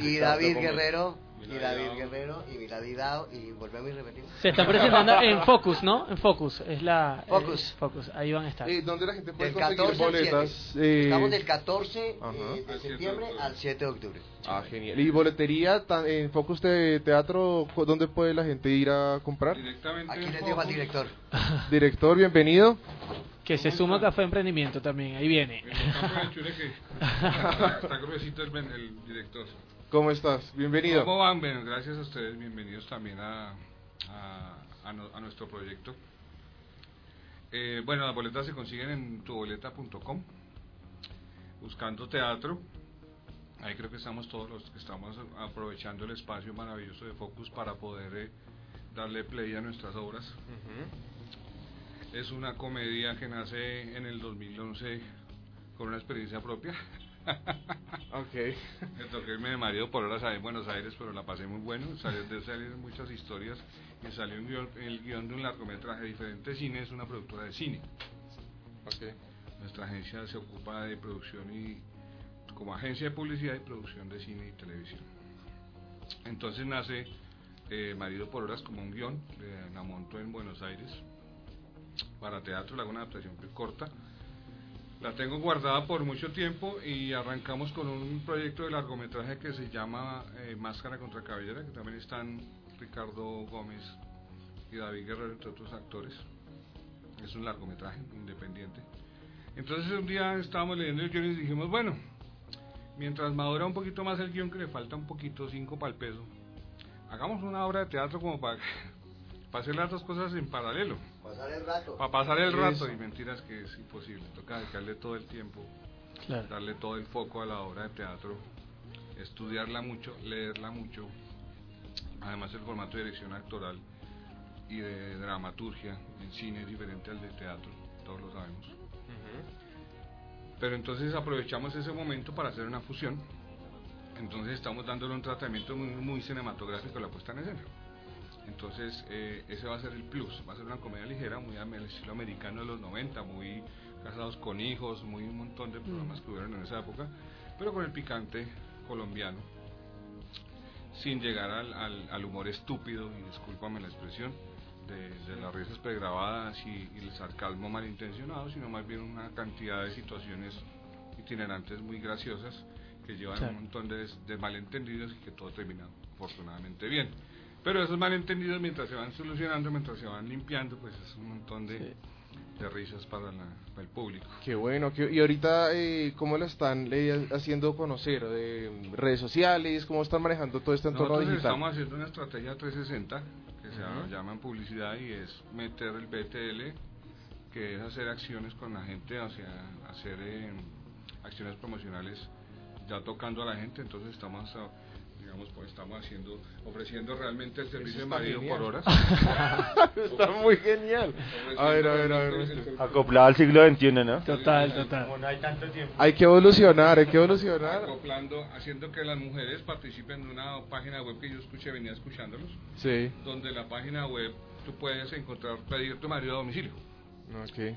y David Gómez. Guerrero, y David Dao. Guerrero, y Milady Dau, y volvemos y repetimos. Se está presentando en Focus, ¿no? En Focus. Es la. Focus. eh, Focus. Ahí van a estar. Eh, ¿Dónde la gente puede Del conseguir 14 al 7. boletas? Eh, Estamos del 14 Ajá. eh, de Al 7 de septiembre al 7 de octubre. Ah, genial. ¿Y boletería en Focus de Teatro? ¿Dónde puede la gente ir a comprar? Directamente Aquí les dejo al Focus. director. Director, bienvenido. Que se suma Café Emprendimiento también. Ahí viene. Está gruesito el director. ¿Cómo estás? Bienvenido. ¿Cómo van? Bueno, gracias a ustedes, bienvenidos también a, a, a no- a nuestro proyecto. Eh, bueno, las boletas se consiguen en tuboleta.com, buscando teatro. Ahí creo que estamos todos los que estamos aprovechando el espacio maravilloso de Focus para poder eh, darle play a nuestras obras. Es una comedia que nace en el 2011 con una experiencia propia. Ok. Me toqué irme de marido por horas ahí en Buenos Aires, pero la pasé muy bueno. Salió de salir muchas historias y salió un guión- el guion de un largometraje diferente. Cine es una productora de cine. Ok. Nuestra agencia se ocupa de producción y como agencia de publicidad y producción de cine y televisión. Entonces nace eh, Marido por Horas como un guion, eh, la monto en Buenos Aires para teatro, le hago una adaptación muy corta. La tengo guardada por mucho tiempo y arrancamos con un proyecto de largometraje que se llama eh, Máscara contra Cabellera, que también están Ricardo Gómez y David Guerrero, entre otros actores. Es un largometraje independiente. Entonces un día estábamos leyendo el guion y dijimos, bueno, mientras madura un poquito más el guion, que le falta un poquito, cinco para el peso, hagamos una obra de teatro como para, para hacer las dos cosas en paralelo. Pasar el rato. Para pasar el rato, Eso. y mentiras que es imposible, toca dedicarle todo el tiempo, Claro. darle todo el foco a la obra de teatro, estudiarla mucho, leerla mucho, además el formato de dirección actoral y de dramaturgia en cine es diferente al de teatro, todos lo sabemos. Pero entonces aprovechamos ese momento para hacer una fusión, entonces estamos dándole un tratamiento muy, muy cinematográfico a la puesta en escena. Entonces, eh, ese va a ser el plus. Va a ser una comedia ligera, muy al estilo americano de los 90, muy casados con hijos, muy un montón de programas que hubieron en esa época, pero con el picante colombiano, sin llegar al, al- al humor estúpido, y discúlpame la expresión, de, de las risas pregrabadas y, y el sarcasmo malintencionado, sino más bien una cantidad de situaciones itinerantes muy graciosas que llevan un montón de, de malentendidos y que todo termina afortunadamente bien. Pero esos malentendidos mientras se van solucionando, mientras se van limpiando, pues es un montón de, Sí. de risas para, la- para el público. Qué bueno. qué- y ahorita, eh, ¿cómo la están eh, haciendo conocer? ¿De mm, redes sociales? ¿Cómo están manejando todo este entorno Nosotros digital? estamos haciendo una estrategia 360 que se Ujú. llama en publicidad y es meter el BTL, que es hacer acciones con la gente, o sea, hacer eh, acciones promocionales ya tocando a la gente. Entonces estamos, ah, digamos, pues estamos haciendo, ofreciendo realmente el servicio de marido genial. por horas. Está muy genial. A ver, a ver, a ver. Acoplado al siglo XXI, ¿no? Total, total. no hay tanto tiempo. Hay que evolucionar, hay que evolucionar. acoplando, haciendo que las mujeres participen en una página web que yo escuché, venía escuchándolos, Sí. donde la página web tú puedes encontrar, pedir tu marido a domicilio. Ok.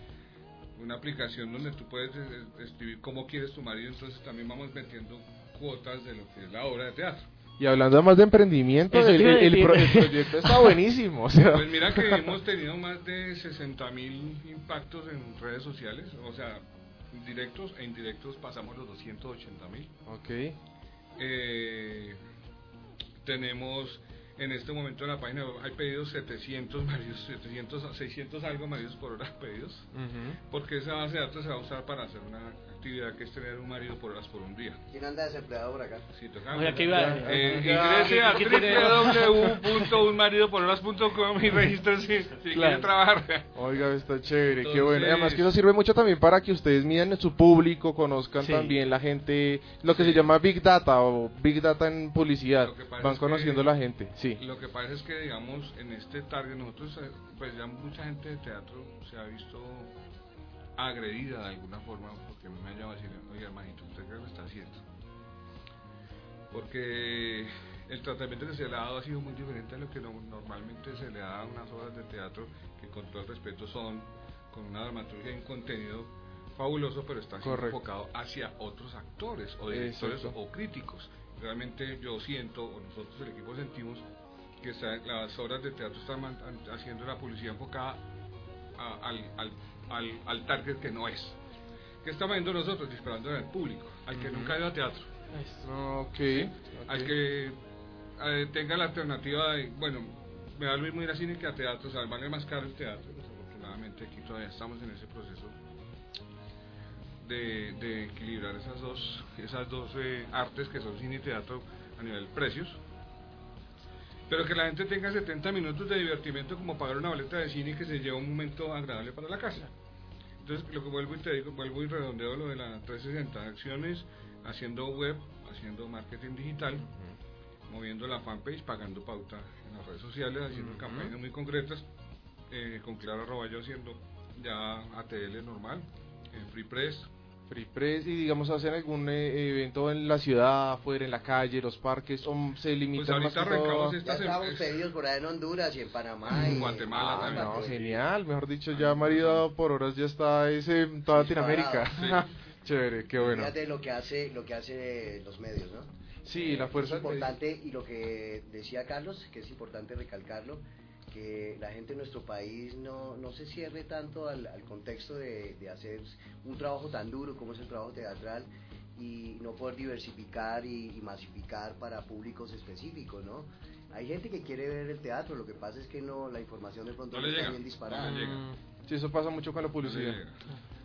Una aplicación donde tú puedes eh, escribir cómo quieres tu marido, entonces también vamos metiendo cuotas de lo que es la obra de teatro. Y hablando más de emprendimiento, el, pro- proyecto está buenísimo. O sea, Pues mira que hemos tenido más de 60 mil impactos en redes sociales, o sea, directos e indirectos pasamos los 280 mil. ok. Eh, tenemos en este momento en la página hay pedidos 700 maridos, 700, a 600 algo maridos por hora pedidos, porque esa base de datos se va a usar para hacer una actividad que es tener un marido por horas por un día. ¿Quién anda desempleado por acá? Si toca- Oye, aquí iba- Eh, Ya, ingrese a www.unmaridopororas.com y registre si, si quiere Claro. trabajar. Oiga, está chévere, qué Entonces- bueno. Además que eso sirve mucho también para que ustedes miren su público, conozcan Sí. también la gente, lo que se llama Big Data o Big Data en publicidad. Que Van conociendo que- la gente, sí. Lo que pasa es que, digamos, en este target, nosotros, eh, pues ya mucha gente de teatro se ha visto agredida de alguna forma, porque me ha llamado a decir, oiga hermanito, ¿usted qué lo está haciendo? Porque el tratamiento que se le ha dado ha sido muy diferente a lo que no- normalmente se le da a unas obras de teatro que con todo el respeto son con una dramaturgia y un contenido fabuloso, pero está enfocado hacia otros actores o directores Exacto. o críticos. Realmente yo siento, o nosotros el equipo sentimos, que está- las obras de teatro están haciendo la publicidad enfocada a- al, al, al, al target que no es. ¿Qué estamos viendo nosotros? Disparando al público, al que nunca ha ido a teatro, Ok. al que eh, tenga la alternativa de, bueno, me da lo mismo ir a cine que a teatro, o sea, vale más caro el teatro. Desafortunadamente aquí todavía estamos en ese proceso de, de equilibrar esas dos, esas dos eh, artes que son cine y teatro a nivel precios. Pero que la gente tenga 70 minutos de divertimento como pagar una boleta de cine y que se lleve un momento agradable para la casa. Entonces, lo que vuelvo y te digo, vuelvo y redondeo lo de la 360 acciones, haciendo web, haciendo marketing digital, moviendo la fanpage, pagando pauta en las redes sociales, haciendo campañas muy concretas, eh, con Clara Roballo haciendo ya ATL normal, en Free Press, Free Press y digamos hacen algún eh, evento en la ciudad, afuera, en la calle, los parques, o se Pues limitan más ahorita que todo arrancamos a- esta Ya estábamos semana. pedidos por ahí en Honduras y en Panamá. En y Guatemala Ah, también. No, pues, genial, mejor dicho, ya marido por horas ya está ese en toda Latinoamérica. Disparado, Chévere, qué bueno. Fíjate lo que hace, lo que hace los medios, ¿no? Sí, la fuerza Es importante, y lo que decía Carlos, que es importante recalcarlo, que la gente en nuestro país no, no se cierre tanto al, al contexto de, de hacer un trabajo tan duro como es el trabajo teatral y no poder diversificar y, y masificar para públicos específicos, ¿no? Hay gente que quiere ver el teatro, lo que pasa es que no la información de pronto No no, le está llega, bien no disparada. llega. Mm, Sí, eso pasa mucho con la publicidad. Eh,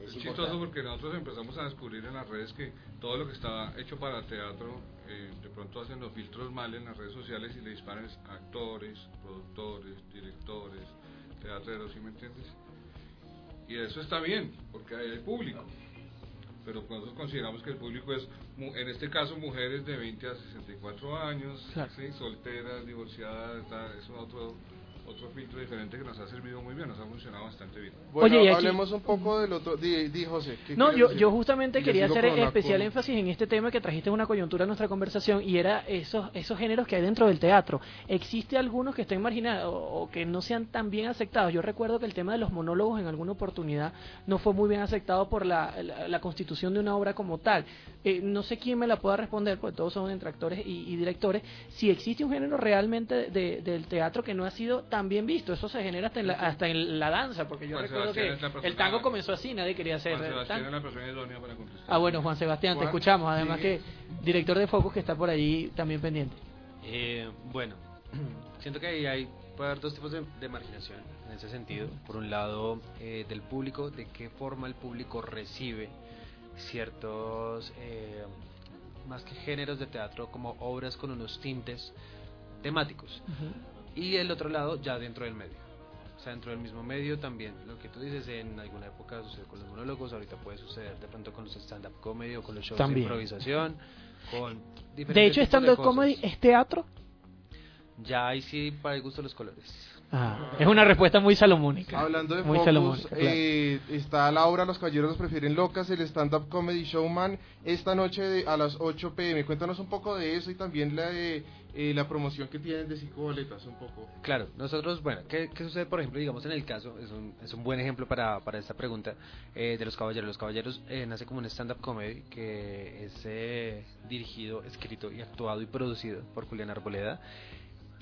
Es Es chistoso porque nosotros empezamos a descubrir en las redes que todo lo que está hecho para teatro, eh, de pronto hacen los filtros mal en las redes sociales y le disparan es actores, productores, directores, teatreros, ¿sí me entiendes? Y eso está bien, porque ahí hay público. Pero nosotros consideramos que el público es, en este caso, mujeres de 20 a 64 años, Claro. ¿sí? solteras, divorciadas, está- es otro, otro filtro diferente que nos ha servido muy bien, nos ha funcionado bastante bien. Bueno, Oye, y aquí- hablemos un poco del otro. Di, di, José. ¿qué No, yo, decir? yo justamente quería hacer especial con- énfasis en este tema que trajiste una coyuntura a nuestra conversación y era esos, esos géneros que hay dentro del teatro. ¿Existe algunos que estén marginados o, que no sean tan bien aceptados? Yo recuerdo que el tema de los monólogos en alguna oportunidad no fue muy bien aceptado por la, la, la constitución de una obra como tal. Eh, no sé quién me la pueda responder, porque todos son detractores y, y directores, si existe un género realmente de- del teatro que no ha sido tan bien visto. Eso se genera hasta en la, hasta en la danza, porque yo Juan recuerdo Sebastián que el tango comenzó así, nadie quería hacer Juan Sebastián es la persona idónea para contestar. Ah, bueno, Juan Sebastián, te Juan, escuchamos. Además sí. que director de Focus que está por allí también pendiente. Eh, bueno, siento que ahí hay, puede haber dos tipos de, de marginación en ese sentido. Por un lado, eh, del público, de qué forma el público recibe ciertos, eh, más que géneros de teatro, como obras con unos tintes temáticos. Y el otro lado, ya dentro del medio. O sea, dentro del mismo medio también. Lo que tú dices en alguna época sucede con los monólogos, ahorita puede suceder de pronto con los stand-up comedy o con los shows También. de improvisación. Con diferentes De hecho, stand-up comedy es teatro. Ya ahí sí, para el gusto de los colores. Ah, es una respuesta muy salomónica. Hablando de muy Focus, salomónica. claro. eh, está Laura, Los Caballeros prefieren locas, el stand-up comedy showman, esta noche de- a las 8 pm. Cuéntanos un poco de eso y también la de eh, la promoción que tienen de cinco boletas, un poco. Claro, nosotros, bueno, ¿qué, qué sucede, por ejemplo, digamos en el caso, es un, es un buen ejemplo para, para esta pregunta, eh, de Los Caballeros. Los Caballeros eh, nace como un stand-up comedy que es eh, dirigido, escrito y actuado y producido por Julián Arboleda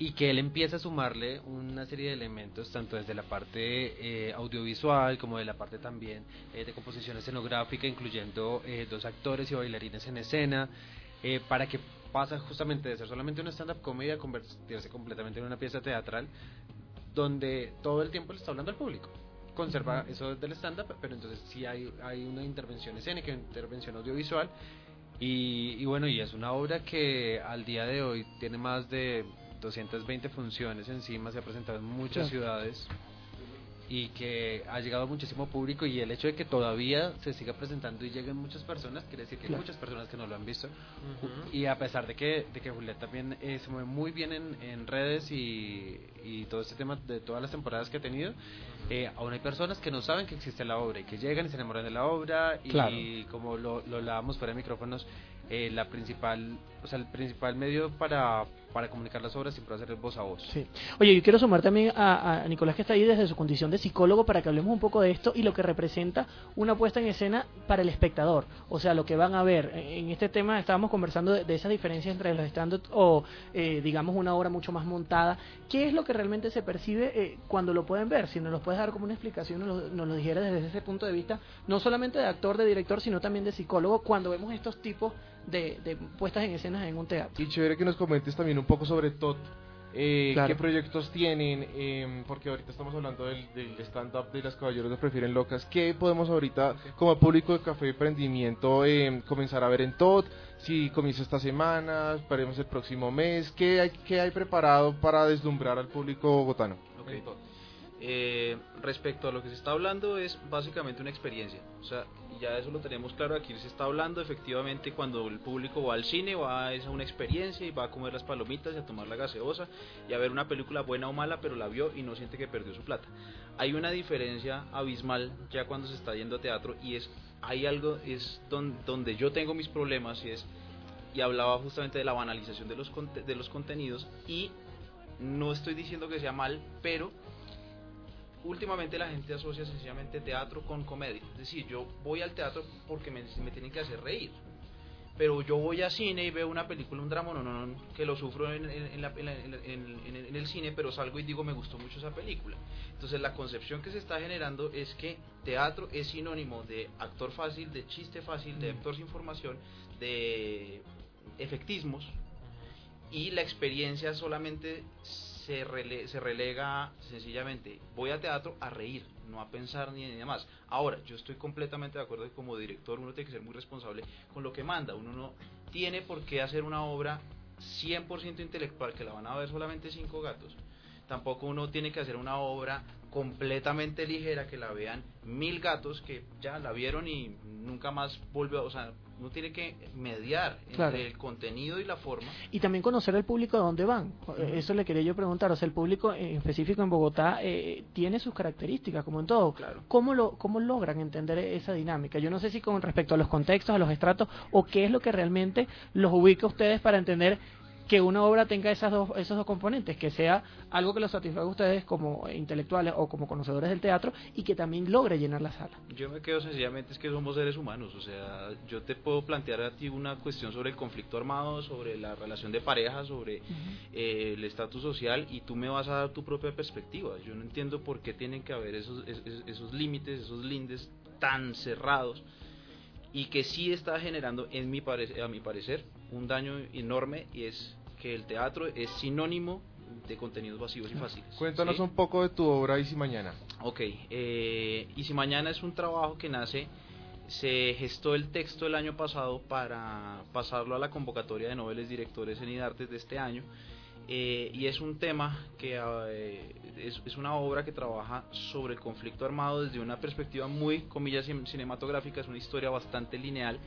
y que él empieza a sumarle una serie de elementos, tanto desde la parte eh, audiovisual como de la parte también eh, de composición escenográfica, incluyendo eh, dos actores y bailarines en escena, eh, para que pasa justamente de ser solamente una stand-up comedy a convertirse completamente en una pieza teatral, donde todo el tiempo le está hablando al público. Conserva eso del stand-up, pero entonces sí hay, hay una intervención escénica, una intervención audiovisual, y, y bueno, y es una obra que al día de hoy tiene más de 220 funciones encima, se ha presentado en muchas Claro. ciudades y que ha llegado muchísimo público y el hecho de que todavía se siga presentando y lleguen muchas personas quiere decir que Claro. hay muchas personas que no lo han visto y a pesar de que, de que Juliet también eh, se mueve muy bien en, en redes y, y todo este tema de todas las temporadas que ha tenido, eh, aún hay personas que no saben que existe la obra y que llegan y se enamoran de la obra y Claro. como lo, lo hablábamos fuera de micrófonos, eh, la principal, o sea, el principal medio para, para comunicar las obras siempre va a ser el voz a voz. Sí. Oye, yo quiero sumar también a, a Nicolás que está ahí desde su condición de psicólogo para que hablemos un poco de esto y lo que representa una puesta en escena para el espectador. O sea, lo que van a ver. En este tema estábamos conversando de, de esa diferencia entre los stand o, eh, digamos, una obra mucho más montada. ¿Qué es lo que realmente se percibe eh, cuando lo pueden ver? Si nos lo puedes dar como una explicación, nos lo, nos lo dijeras desde ese punto de vista, no solamente de actor, de director, sino también de psicólogo, cuando vemos estos tipos de, de puestas en escenas en un teatro. Y chévere que nos comentes también un poco sobre TOT. Eh, Claro. ¿Qué proyectos tienen? Eh, porque ahorita estamos hablando del, del stand-up de las caballeros de Prefieren Locas. ¿Qué podemos ahorita, como público de Café Emprendimiento, eh, comenzar a ver en TOT? Si comienza esta semana, esperemos el próximo mes. ¿Qué hay, qué hay preparado para deslumbrar al público bogotano? Ok. en TOT? Eh, respecto a lo que se está hablando es básicamente una experiencia. O sea, ya eso lo tenemos claro. Aquí se está hablando efectivamente cuando el público va al cine, va a esa una experiencia y va a comer las palomitas y a tomar la gaseosa y a ver una película buena o mala, pero la vio y no siente que perdió su plata. Hay una diferencia abismal ya cuando se está yendo a teatro y es hay algo es don- donde yo tengo mis problemas y es y hablaba justamente de la banalización de los de los contenidos y no estoy diciendo que sea mal, pero últimamente la gente asocia sencillamente teatro con comedia. Es decir, yo voy al teatro porque me, me tienen que hacer reír. Pero yo voy a cine y veo una película, un drama, no, no, no, que lo sufro en, en- la- la- el cine, pero salgo y digo, me gustó mucho esa película. Entonces la concepción que se está generando es que teatro es sinónimo de actor fácil, de chiste fácil, de actor sin formación, de efectismos, y la experiencia solamente se, rele- se relega sencillamente voy a teatro a reír, no a pensar ni ni demás. Ahora, yo estoy completamente de acuerdo que como director uno tiene que ser muy responsable con lo que manda, uno no tiene por qué hacer una obra 100% intelectual que la van a ver solamente cinco gatos. Tampoco uno tiene que hacer una obra completamente ligera que la vean mil gatos que ya la vieron y nunca más volvió, o uno tiene que mediar Claro. entre el contenido y la forma Y también conocer al público a dónde van. Eso le quería yo preguntar. O sea, el público en específico en Bogotá eh, tiene sus características, como en todo. Claro. ¿Cómo, lo, ¿Cómo logran entender esa dinámica? Yo no sé si con respecto a los contextos, a los estratos, o qué es lo que realmente los ubica a ustedes para entender que una obra tenga esas dos, esos dos componentes, que sea algo que los satisfaga a ustedes como intelectuales o como conocedores del teatro y que también logre llenar la sala. Yo me quedo sencillamente es que somos seres humanos, o sea, yo te puedo plantear a ti una cuestión sobre el conflicto armado, sobre la relación de pareja, sobre eh, el estatus social y tú me vas a dar tu propia perspectiva. Yo no entiendo por qué tienen que haber esos, es- es- esos límites, esos lindes tan cerrados y que sí está generando, en mi pare- a mi parecer, un daño enorme y es que el teatro es sinónimo de contenidos vacíos y fáciles. Cuéntanos ¿sí? un poco de tu obra y si mañana. Ok, eh, y si mañana es un trabajo que nace, se gestó el texto el año pasado para pasarlo a la convocatoria de noveles directores en IDARTES de este año, eh, y es un tema que eh, es, es una obra que trabaja sobre el conflicto armado desde una perspectiva muy, comillas, cin- cinematográfica, es una historia bastante lineal,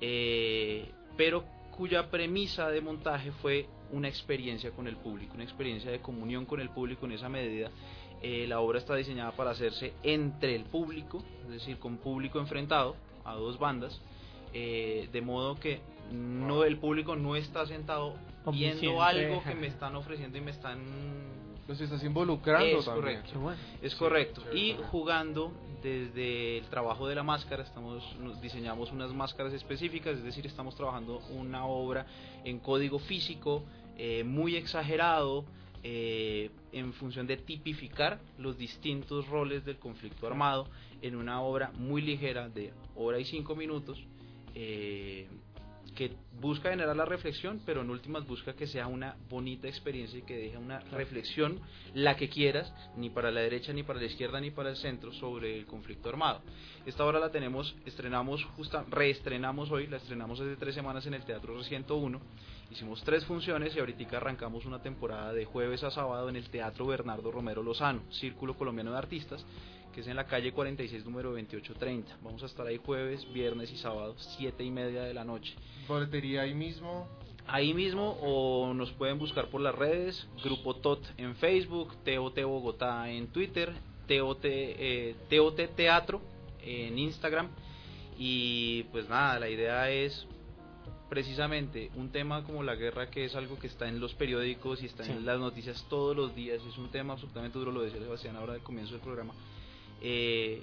eh, pero cuya premisa de montaje fue una experiencia con el público, una experiencia de comunión con el público en esa medida. Eh, la obra está diseñada para hacerse entre el público, es decir, con público enfrentado a dos bandas, eh, de modo que no el público no está sentado viendo algo que me están ofreciendo y me están Los estás involucrando es también. correcto. Es correcto. Y jugando desde el trabajo de la máscara, estamos nos diseñamos unas máscaras específicas, es decir, estamos trabajando una obra en código físico eh, muy exagerado eh, en función de tipificar los distintos roles del conflicto armado en una obra muy ligera de hora y cinco minutos. eh, que busca generar la reflexión, pero en últimas busca que sea una bonita experiencia y que deje una reflexión, la que quieras, ni para la derecha, ni para la izquierda, ni para el centro, sobre el conflicto armado. Esta obra la tenemos, estrenamos, justa, reestrenamos hoy, la estrenamos hace tres semanas en el Teatro 101, hicimos tres funciones y ahorita arrancamos una temporada de jueves a sábado en el Teatro Bernardo Romero Lozano, Círculo Colombiano de Artistas, que es en la calle 46, número 2830. Vamos a estar ahí jueves, viernes y sábado, 7 y media de la noche. Boletería ahí mismo. Ahí mismo o nos pueden buscar por las redes, Grupo TOT en Facebook, TOT Bogotá en Twitter, TOT, eh, TOT Teatro en Instagram. Y pues nada, la idea es precisamente un tema como la guerra que es algo que está en los periódicos y está Sí. en las noticias todos los días, es un tema absolutamente duro, lo decía Sebastián ahora al comienzo del programa. Eh,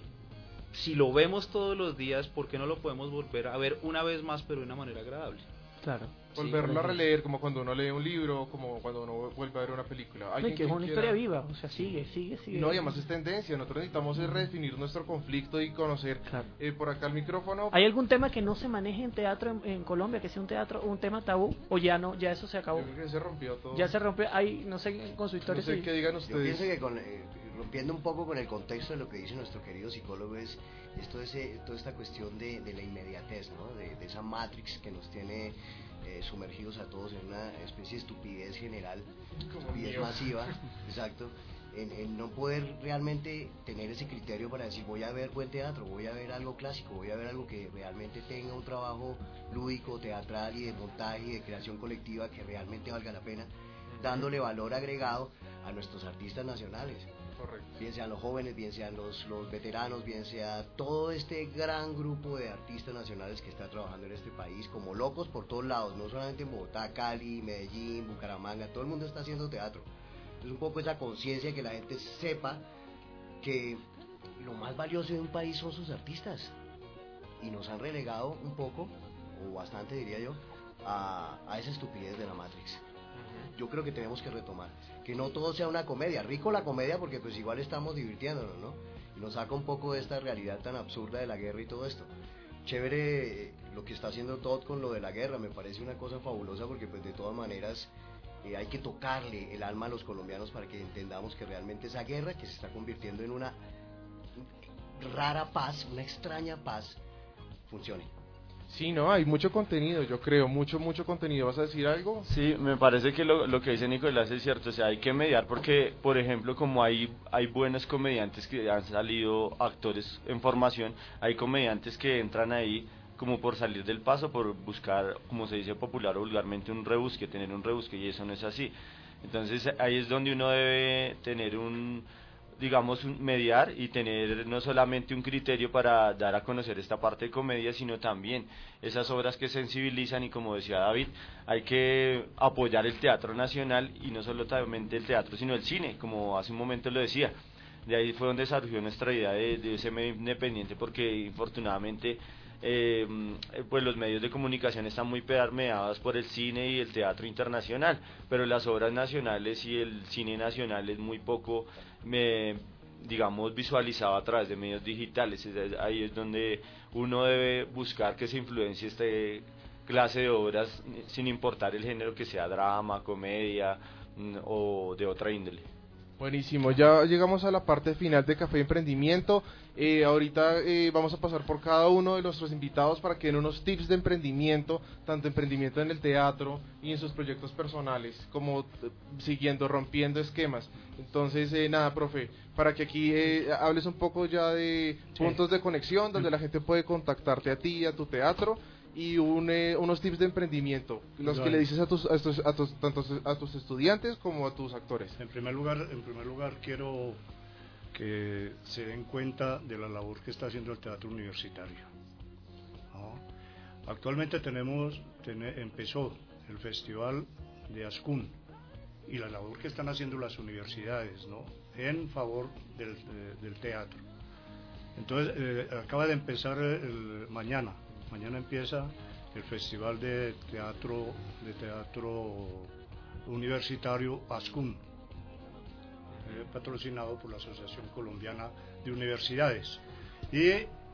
si lo vemos todos los días, ¿por qué no lo podemos volver a ver una vez más, pero de una manera agradable? Claro. Volverlo a releer como cuando uno lee un libro, como cuando uno vuelve a ver una película. No, que es una quiera- historia viva, o sea, sigue, sigue, sigue. No, y además es tendencia. Nosotros necesitamos es redefinir nuestro conflicto y conocer. Eh, por acá el micrófono. ¿Hay algún tema que no se maneje en teatro en, en Colombia, que sea un teatro, un tema tabú, o ya no, ya eso se acabó? Yo creo que se rompió todo. Ya se rompió, hay, no sé, con su historia. No sé sí. qué digan Yo ustedes. pienso que con, eh, rompiendo un poco con el contexto de lo que dice nuestro querido psicólogo es esto ese, toda esta cuestión de, de la inmediatez, ¿no? de, de esa matrix que nos tiene eh, sumergidos a todos en una especie de estupidez general, estupidez mío. masiva, exacto, en, en no poder realmente tener ese criterio para decir voy a ver buen teatro, voy a ver algo clásico, voy a ver algo que realmente tenga un trabajo lúdico, teatral y de montaje y de creación colectiva que realmente valga la pena, dándole valor agregado a nuestros artistas nacionales. Correcto. Bien sean los jóvenes, bien sean los, los veteranos, bien sea todo este gran grupo de artistas nacionales que está trabajando en este país, como locos por todos lados, no solamente en Bogotá, Cali, Medellín, Bucaramanga, todo el mundo está haciendo teatro. Es un poco esa conciencia que la gente sepa que lo más valioso de un país son sus artistas. Y nos han relegado un poco, o bastante diría yo, a, a esa estupidez de la Matrix. Yo creo que tenemos que retomar. Que no todo sea una comedia. Rico la comedia porque pues igual estamos divirtiéndonos, ¿no? Y nos saca un poco de esta realidad tan absurda de la guerra y todo esto. Chévere eh, lo que está haciendo Todd con lo de la guerra. Me parece una cosa fabulosa porque pues de todas maneras eh, hay que tocarle el alma a los colombianos para que entendamos que realmente esa guerra que se está convirtiendo en una rara paz, una extraña paz, funcione. Sí, no, hay mucho contenido, yo creo, mucho, mucho contenido. ¿Vas a decir algo? Sí, me parece que lo, lo que dice Nicolás es cierto, o sea, hay que mediar porque, por ejemplo, como hay, hay buenos comediantes que han salido actores en formación, hay comediantes que entran ahí como por salir del paso, por buscar, como se dice popular o vulgarmente, un rebusque, tener un rebusque, y eso no es así. Entonces ahí es donde uno debe tener un, digamos, mediar y tener no solamente un criterio para dar a conocer esta parte de comedia, sino también esas obras que sensibilizan y como decía David, hay que apoyar el teatro nacional y no solamente el teatro, sino el cine, como hace un momento lo decía. De ahí fue donde surgió nuestra idea de, de ese medio independiente porque infortunadamente eh, pues los medios de comunicación están muy permeados por el cine y el teatro internacional, pero las obras nacionales y el cine nacional es muy poco, me, digamos, visualizado a través de medios digitales. Es- es- Ahí es donde uno debe buscar que se influencie este clase de obras eh, sin importar el género que sea drama, comedia mm, o de otra índole. Buenísimo, ya llegamos a la parte final de Café Emprendimiento. Eh, ahorita eh, vamos a pasar por cada uno de nuestros invitados para que den unos tips de emprendimiento, tanto emprendimiento en el teatro y en sus proyectos personales, como eh, siguiendo, rompiendo esquemas. Entonces, eh, nada, profe, para que aquí eh, hables un poco ya de puntos de conexión donde la gente puede contactarte a ti, a tu teatro y un, eh, unos tips de emprendimiento, los que le dices a tus, a tus, a tus- tanto a tus estudiantes como a tus actores. En primer lugar, en primer lugar quiero que se den cuenta de la labor que está haciendo el teatro universitario. ¿no? Actualmente tenemos, tene- empezó el festival de Ascun y la labor que están haciendo las universidades, ¿no? En favor del, de- del teatro. Entonces, eh, acaba de empezar el, mañana, mañana empieza el festival de teatro, de teatro universitario Ascun, eh, patrocinado por la Asociación Colombiana de Universidades. Y,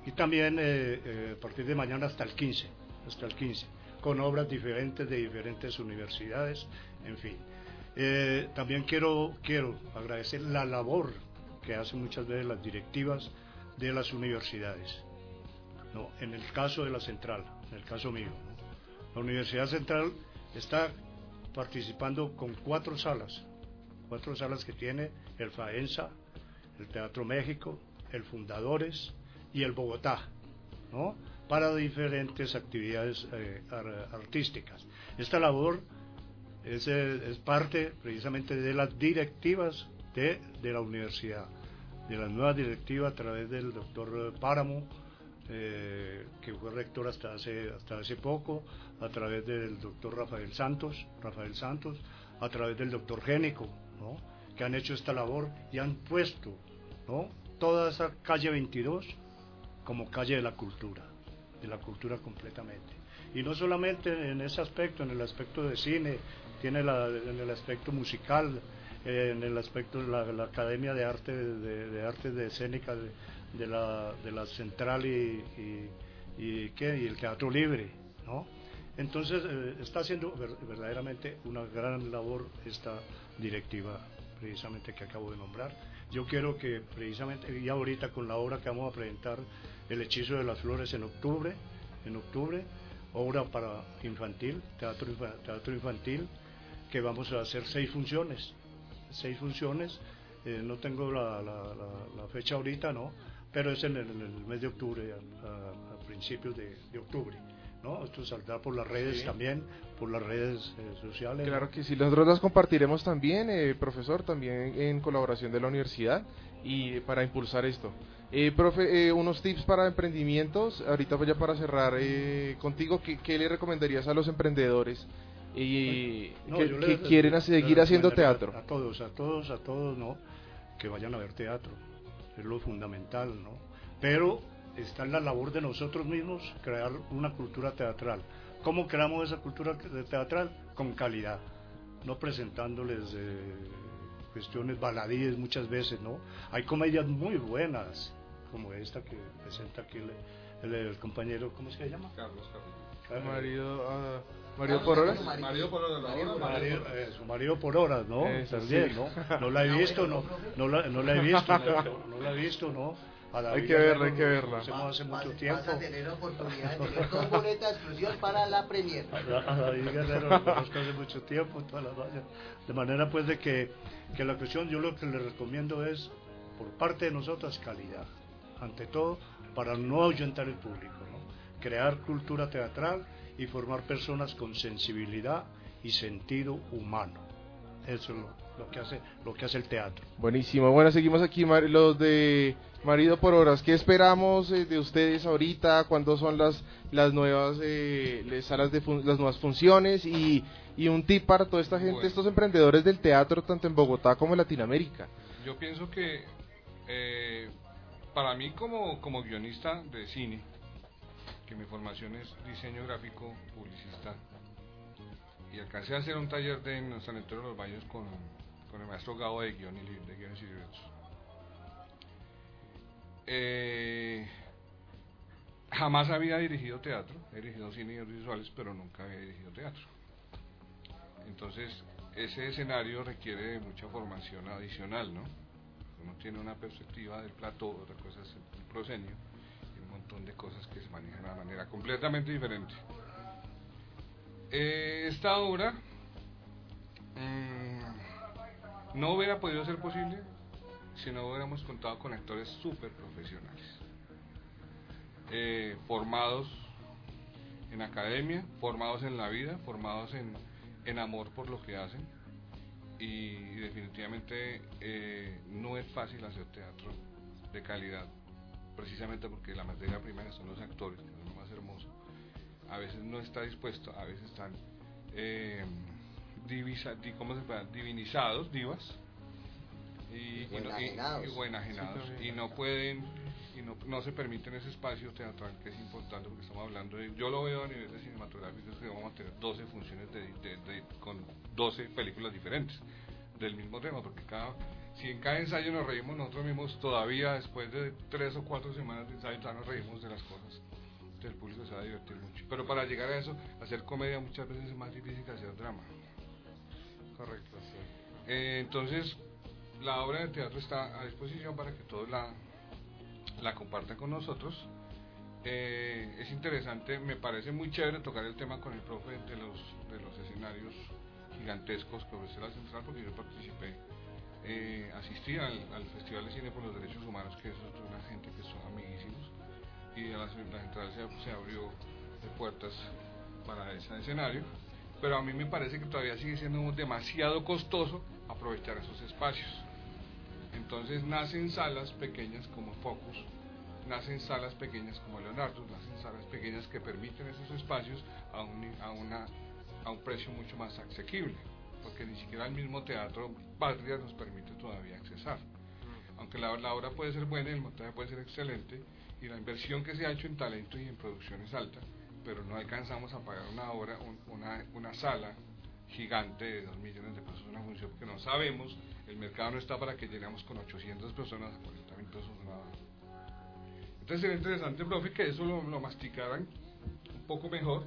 y también eh, eh, a partir de mañana hasta el 15, hasta el 15. con obras diferentes de diferentes universidades, en fin. También quiero, quiero agradecer la labor que hacen muchas veces las directivas de las universidades. No, en el caso de la central, en el caso mío, la Universidad Central está participando con cuatro salas, cuatro salas que tiene el FAENSA, el Teatro México, el Fundadores y el Bogotá, ¿no? para diferentes actividades eh, ar- artísticas. Esta labor es, eh, es parte precisamente de las directivas de, de la universidad, de la nueva directiva a través del doctor Páramo, eh, que fue rector hasta hace, hasta hace poco, a través del doctor Rafael Santos, Rafael Santos, a través del doctor Génico, ¿no? que han hecho esta labor y han puesto ¿no? toda esa calle 22 como calle de la cultura, de la cultura completamente. Y no solamente en ese aspecto, en el aspecto de cine, tiene la, en el aspecto musical, en el aspecto de la, Academia de Arte de, Artes de Escénica de la, de la Central y, y, ¿qué? y el Teatro Libre, ¿no? Entonces eh, está haciendo ver- verdaderamente una gran labor esta directiva precisamente que acabo de nombrar. Yo quiero que precisamente, y ahorita con la obra que vamos a presentar, El hechizo de las flores en octubre, en octubre, obra para infantil, teatro, teatro infantil, que vamos a hacer seis funciones, seis funciones, eh, no tengo la- la fecha ahorita, ¿no? Pero es en el, en el mes de octubre, a, a- principios de, de octubre, ¿no? Esto saldrá por las redes Sí. también, por las redes eh, sociales. Claro que sí, nosotros las compartiremos también, eh, profesor, también en colaboración de la universidad y para impulsar esto. Eh, profe, eh, unos tips para emprendimientos, ahorita voy ya para cerrar eh, contigo, ¿qué, qué le recomendarías a los emprendedores y No, que, yo que le- quieren seguir haciendo teatro? A todos, a todos, a todos, ¿no? Que vayan a ver teatro. Es lo fundamental, ¿no? Pero está en la labor de nosotros mismos crear una cultura teatral. ¿Cómo creamos esa cultura te- teatral? Con calidad. No presentándoles eh, cuestiones baladíes muchas veces, ¿no? Hay comedias muy buenas, como esta que presenta aquí el, el- el compañero, ¿cómo se llama? Carlos Marido, ah, marido por horas. Marido por horas, la hora, Marido, eh, su marido por horas, ¿no? Eso También, sí. ¿no? No la he visto, no, no, la, no la he visto, no, no la he visto, ¿no? Hay que verla, hay que verla. hace mucho Vas- tiempo. Vas a tener oportunidad de tener dos boletas de exclusión para la premier. A David Guerrero lo conozco hace mucho tiempo, todas las vallas. De manera pues de que, que la cuestión, yo lo que le recomiendo es, por parte de nosotros, calidad. Ante todo, para no ahuyentar el público, ¿no? Crear cultura teatral y formar personas con sensibilidad y sentido humano. Eso es lo, lo que hace lo que hace el teatro. Buenísimo. Bueno, seguimos aquí, Mar- los de Marido por Horas. ¿Qué esperamos eh, de ustedes ahorita? ¿Cuándo son las las nuevas eh, les- salas de fun- las nuevas funciones? Y, y un tip para toda esta gente, Bueno. estos emprendedores del teatro, tanto en Bogotá como en Latinoamérica. Yo pienso que eh, para mí como, como guionista de cine, que mi formación es diseño gráfico, publicista, y alcancé a hacer un taller de, en San Antonio de los Baños con, con el maestro Gabo de, guion y, de guiones y libretos. Eh, jamás había dirigido teatro, he dirigido cine y audiovisuales, pero nunca había dirigido teatro. Entonces, ese escenario requiere de mucha formación adicional, ¿no? Uno tiene una perspectiva del plató, otra cosa es el proscenio, montón de cosas que se manejan de una manera completamente diferente. Eh, esta obra mm, no hubiera podido ser posible si no hubiéramos contado con actores súper profesionales, eh, formados en academia, formados en la vida, formados en, en amor por lo que hacen y definitivamente eh, no es fácil hacer teatro de calidad, precisamente porque la materia primera son los actores, que es lo más hermoso. A veces no está dispuesto, a veces están eh, divisa, di- ¿cómo se llama? divinizados, divas, y, y enajenados. y- o enajenados, Sí, y también. no pueden y no, no se permiten ese espacio teatral que es importante porque estamos hablando de, yo lo veo a nivel de cinematográfico que vamos a tener 12 funciones de, de- de- con 12 películas diferentes del mismo tema porque cada si en cada ensayo nos reímos nosotros mismos todavía después de tres o cuatro semanas de ensayo ya nos reímos de las cosas realmente el público se va a divertir mucho. Pero para llegar a eso, hacer comedia muchas veces es más difícil que hacer drama. Correcto, sí. Eh, entonces, la obra de teatro está a disposición para que todos la, la compartan con nosotros. Eh, es interesante, me parece muy chévere tocar el tema con el profe de los, de los escenarios gigantescos que ofrece la central, porque yo participé, eh, asistí al, al Festival de Cine por los Derechos Humanos, que es una gente que son amiguísimos, y a la, la central se, se abrió de puertas para ese escenario, pero a mí me parece que todavía sigue siendo demasiado costoso aprovechar esos espacios. Entonces nacen salas pequeñas como Focus, nacen salas pequeñas como Leonardo, nacen salas pequeñas que permiten esos espacios a a una, a un precio mucho más asequible, porque ni siquiera el mismo teatro Patria nos permite todavía accesar. Aunque la, la obra puede ser buena, el montaje puede ser excelente y la inversión que se ha hecho en talento y en producción es alta, pero no alcanzamos a pagar una obra, un- una, una sala gigante de 2 millones de pesos una función, porque no sabemos, el mercado no está para que llenemos con 800 personas a 40 mil pesos una hora. Entonces sería interesante, profe, que eso lo, lo masticaran un poco mejor,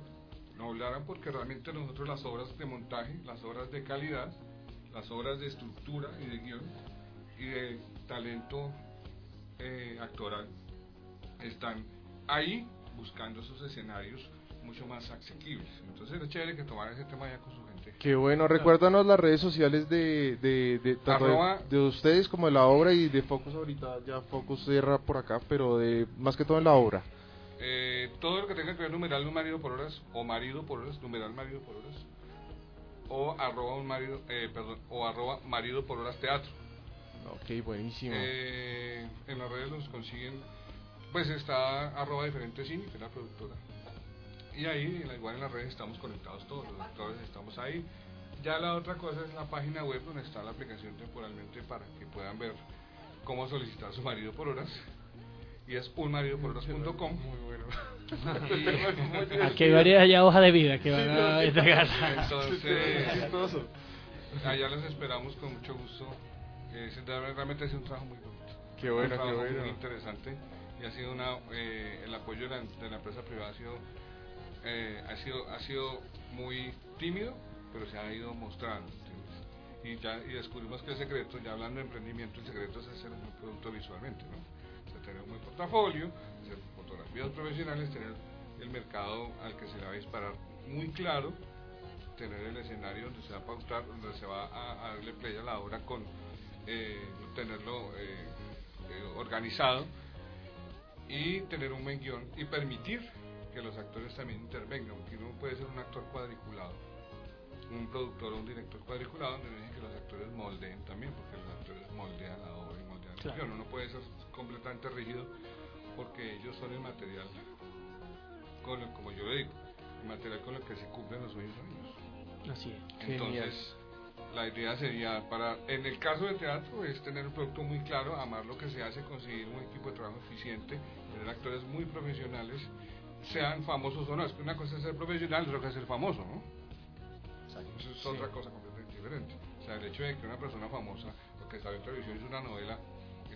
no hablaran porque realmente nosotros las obras de montaje, las obras de calidad, las obras de estructura y de guion y de talento eh, actoral están ahí buscando esos escenarios mucho más asequibles. Entonces es chévere que tomaran ese tema ya con su gente. Qué bueno, recuérdanos las redes sociales de, de, de, tanto de- Arroba- de ustedes como de la obra y de Focus ahorita, ya Focus cierra por acá, pero de más que todo en la obra. Eh, todo lo que tenga que ver numeral un marido por horas o marido por horas, numeral marido por horas o arroba un marido, eh, perdón, o arroba marido por horas teatro. Ok, buenísimo. Eh, en las redes los consiguen, pues está arroba diferente cine, que es la productora. Y ahí, igual en las redes estamos conectados todos, los actores estamos ahí. Ya la otra cosa es la página web donde está la aplicación temporalmente para que puedan ver cómo solicitar su marido por horas. Y es unmaridopororas.com. Muy bueno. Aquí hay varias ya hojas de vida que van a entregar. Entonces, allá los esperamos con mucho gusto. Eh, realmente ha sido un trabajo muy bonito. Qué bueno, un qué trabajo bueno. muy interesante y ha sido una eh, el apoyo de la, de la empresa privada ha sido eh, ha sido ha sido muy tímido pero se ha ido mostrando y ya y descubrimos que el secreto ya hablando de emprendimiento el secreto es hacer un producto visualmente no tener un buen portafolio hacer fotografías profesionales tener el mercado al que se le va a disparar muy claro tener el escenario donde se va a pautar, donde se va a, darle play a la obra con eh, tenerlo eh, eh, organizado y tener un buen guion y permitir que los actores también intervengan, porque uno puede ser un actor cuadriculado, un productor o un director cuadriculado donde dejen que los actores moldeen también, porque los actores moldean la obra Claro. guion, uno puede ser completamente rígido porque ellos son el material con el, como yo le digo, el material con el que se cumplen los sueños de ellos. Así es. Entonces, la idea sería, para en el caso del teatro, es tener un producto muy claro, amar lo que se hace, conseguir un equipo de trabajo eficiente, tener actores muy profesionales, sean famosos o no. Es que una cosa es ser profesional, otra cosa es ser famoso, ¿no? Eso es Sí. otra cosa completamente diferente. O sea, el hecho de que una persona famosa, o que sabe en televisión hizo una novela,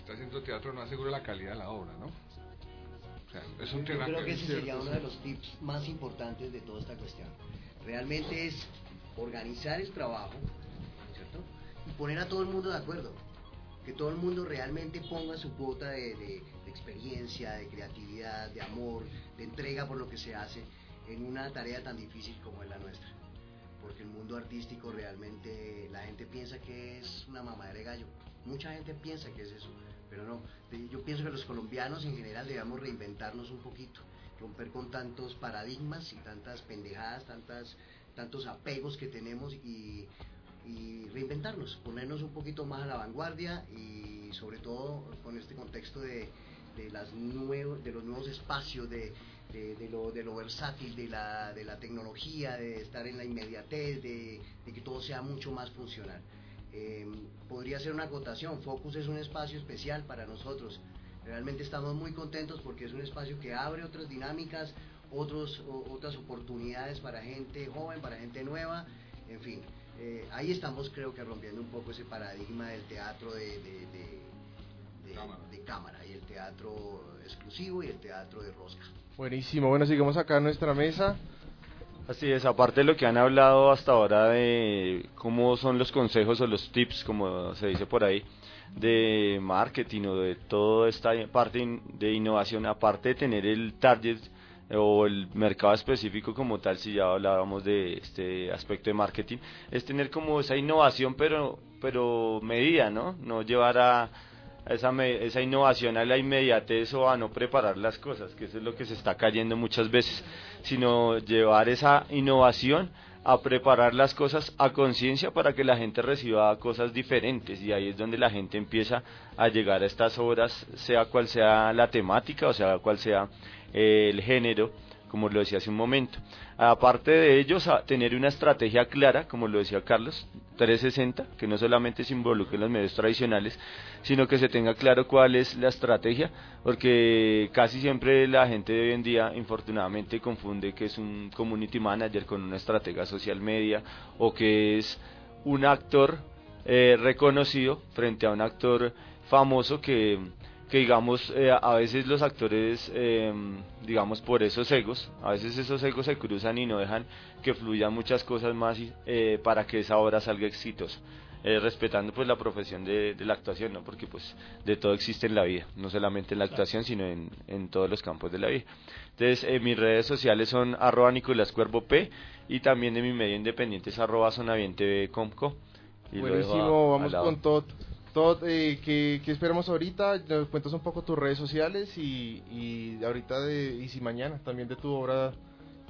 está haciendo teatro, no asegura la calidad de la obra, ¿no? O sea, es un Yo creo que es ese sería uno de los tips más importantes de toda esta cuestión. Realmente es organizar el trabajo, ¿cierto? Y poner a todo el mundo de acuerdo. Que todo el mundo realmente ponga su cuota de, de- de experiencia, de creatividad, de amor, de entrega por lo que se hace en una tarea tan difícil como es la nuestra. Porque el mundo artístico realmente la gente piensa que es una mamadera de gallo. Mucha gente piensa que es eso, pero no. Yo pienso que los colombianos en general debemos reinventarnos un poquito, romper con tantos paradigmas y tantas pendejadas, tantas, tantos apegos que tenemos y, reinventarnos, ponernos un poquito más a la vanguardia y sobre todo con este contexto de, de, las nuevo- de los nuevos espacios, de, de, lo, de versátil, de la, de la tecnología, de estar en la inmediatez, de que todo sea mucho más funcional. Eh, podría ser una acotación, Focus es un espacio especial para nosotros. Realmente estamos muy contentos porque es un espacio que abre otras dinámicas, otros, o- otras oportunidades para gente joven, para gente nueva, en fin. eh, ahí estamos creo que rompiendo un poco ese paradigma del teatro de, de- de- de- Cámara. de cámara y el teatro exclusivo y el teatro de rosca. Buenísimo, bueno, sigamos acá en nuestra mesa. Así es, aparte de lo que han hablado hasta ahora de cómo son los consejos o los tips, como se dice por ahí, de marketing o de toda esta parte de innovación, aparte de tener el target o el mercado específico como tal, si ya hablábamos de este aspecto de marketing, es tener como esa innovación pero pero medida, ¿no? No llevar a esa, esa innovación a la inmediatez o a no preparar las cosas, que eso es lo que se está cayendo muchas veces, sino llevar esa innovación a preparar las cosas a conciencia para que la gente reciba cosas diferentes y ahí es donde la gente empieza a llegar a estas obras, sea cual sea la temática o sea cual sea eh, el género, como lo decía hace un momento. Aparte de ellos, a tener una estrategia clara, como lo decía Carlos, 360, que no solamente se involucre en los medios tradicionales, sino que se tenga claro cuál es la estrategia, porque casi siempre la gente de hoy en día, infortunadamente, confunde que es un community manager con una estratega social media o que es un actor eh, reconocido frente a un actor famoso que, que digamos, eh, a veces los actores, eh, digamos, por esos egos, a veces esos egos se cruzan y no dejan que fluyan muchas cosas más eh, para que esa obra salga exitosa. Eh, respetando pues la profesión de, de la actuación, ¿no? porque pues de todo existe en la vida, no solamente en la actuación, sino en, en todos los campos de la vida. Entonces, eh, mis redes sociales son arroba Nicolás Cuervo P y también de mi medio independiente es arroba Sonaviente Comco. Y Buenísimo, a- vamos con Todd. Todd, eh, ¿qué, qué esperamos ahorita? Nos cuentas un poco tus redes sociales y, y ahorita de, y si mañana también de tu obra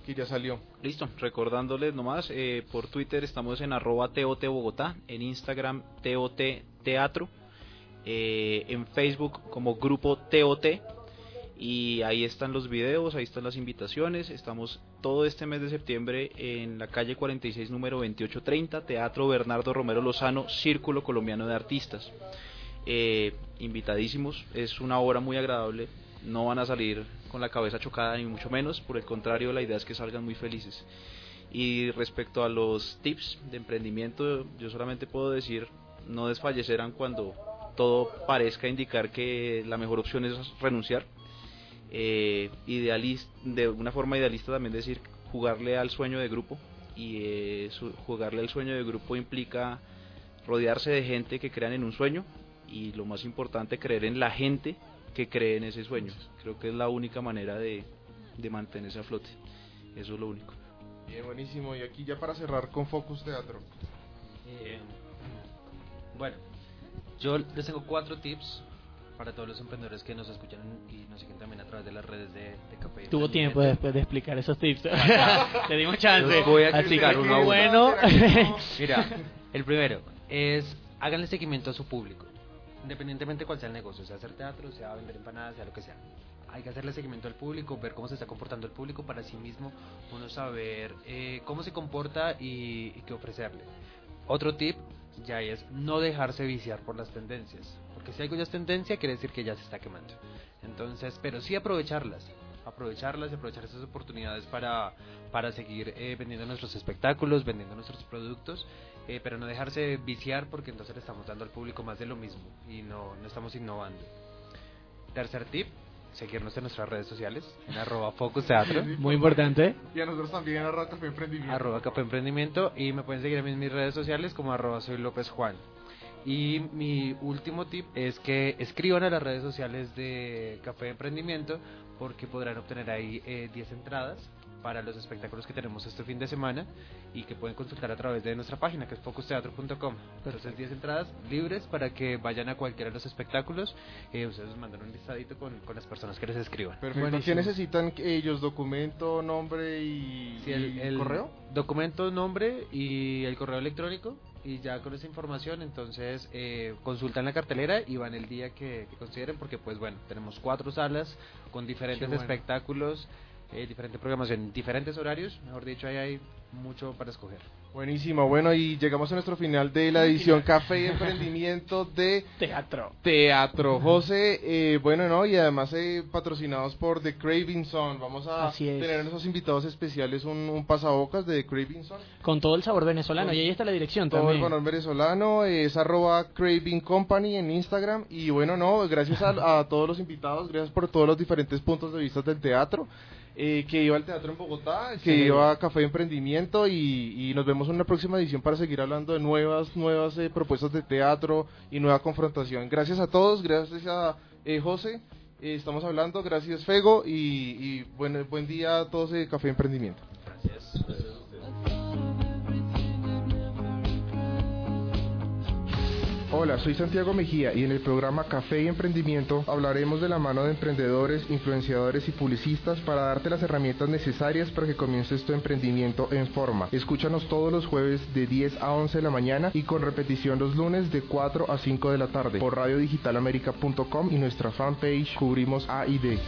que ya salió. Listo, recordándoles nomás, eh, por Twitter estamos en arroba TOT Bogotá, en Instagram TOT Teatro, eh, en Facebook como grupo TOT y ahí están los videos, ahí están las invitaciones, estamos todo este mes de septiembre en la calle 46 número 2830, Teatro Bernardo Romero Lozano, Círculo Colombiano de Artistas. Eh, invitadísimos, es una obra muy agradable, no van a salir con la cabeza chocada ni mucho menos, por el contrario la idea es que salgan muy felices. Y respecto a los tips de emprendimiento, yo solamente puedo decir, no desfallecerán cuando todo parezca indicar que la mejor opción es renunciar. Eh, idealis- de una forma idealista también decir jugarle al sueño de grupo. Y eh, su- jugarle al sueño de grupo implica rodearse de gente que crean en un sueño. Y lo más importante creer en la gente que cree en ese sueño. Creo que es la única manera de, de mantenerse a flote. Eso es lo único. Bien, buenísimo. Y aquí ya para cerrar con Focus Teatro. Eh, bueno, yo les tengo cuatro tips para todos los emprendedores que nos escuchan y nos siguen también a través de las redes de, de Café. Tuvo tiempo después de explicar esos tips. Le dimos chance. Los voy a Así explicar que uno a uno. bueno. Mira, el primero es háganle seguimiento a su público, independientemente cuál sea el negocio, sea hacer teatro, sea vender empanadas, sea lo que sea. Hay que hacerle seguimiento al público, ver cómo se está comportando el público para sí mismo uno saber eh, cómo se comporta y, y qué ofrecerle. Otro tip ya es no dejarse viciar por las tendencias, porque si algo ya es tendencia quiere decir que ya se está quemando. Entonces, pero sí aprovecharlas, aprovecharlas y aprovechar esas oportunidades para, para seguir eh, vendiendo nuestros espectáculos, vendiendo nuestros productos, eh, pero no dejarse viciar porque entonces le estamos dando al público más de lo mismo y no, no estamos innovando. Tercer tip, seguirnos en nuestras redes sociales, en arroba Focus Teatro. Muy importante. Y a nosotros también, arroba Café Emprendimiento. arroba Café Emprendimiento y me pueden seguir a mí en mis redes sociales como arroba soy López Juan. Y mi último tip es que escriban a las redes sociales de Café Emprendimiento porque podrán obtener ahí eh, 10 entradas para los espectáculos que tenemos este fin de semana y que pueden consultar a través de nuestra página que es focusteatro.com. Entonces 10 entradas libres para que vayan a cualquiera de los espectáculos. Eh, ustedes nos mandan un listadito con, con las personas que les escriban. Perfecto. ¿Qué necesitan ellos? ¿Documento, nombre y, Sí, el, y el correo? Documento, nombre y el correo electrónico. Y ya con esa información, entonces eh, consultan la cartelera y van el día que, que consideren, porque, pues bueno, tenemos cuatro salas con diferentes bueno. espectáculos, eh, diferente programación, diferentes horarios. Mejor dicho, ahí hay mucho para escoger. Buenísimo, bueno, y llegamos a nuestro final de la edición Café y Emprendimiento de Teatro. Teatro. José, eh, bueno, ¿no? Y además eh, patrocinados por The Craving Zone. Vamos a Así es. tener nuestros invitados especiales un, un pasabocas de The Craving Zone. Con todo el sabor venezolano. Y ahí está la dirección Todo el también. valor venezolano es arroba Craving Company en Instagram. Y bueno, no, gracias a, a todos los invitados, gracias por todos los diferentes puntos de vista del teatro. Eh, que iba al teatro en Bogotá, que Sí. iba a Café de Emprendimiento y, y nos vemos en una próxima edición para seguir hablando de nuevas, nuevas eh, propuestas de teatro y nueva confrontación. Gracias a todos, gracias a eh, José, eh, estamos hablando, gracias Fego y, y buen, buen día a todos de Café de Emprendimiento. Hola, soy Santiago Mejía y en el programa Café y Emprendimiento hablaremos de la mano de emprendedores, influenciadores y publicistas para darte las herramientas necesarias para que comiences tu emprendimiento en forma. Escúchanos todos los jueves de 10 a 11 de la mañana y con repetición los lunes de 4 a 5 de la tarde por radiodigitalamerica.com y nuestra fanpage Cubrimos A y D.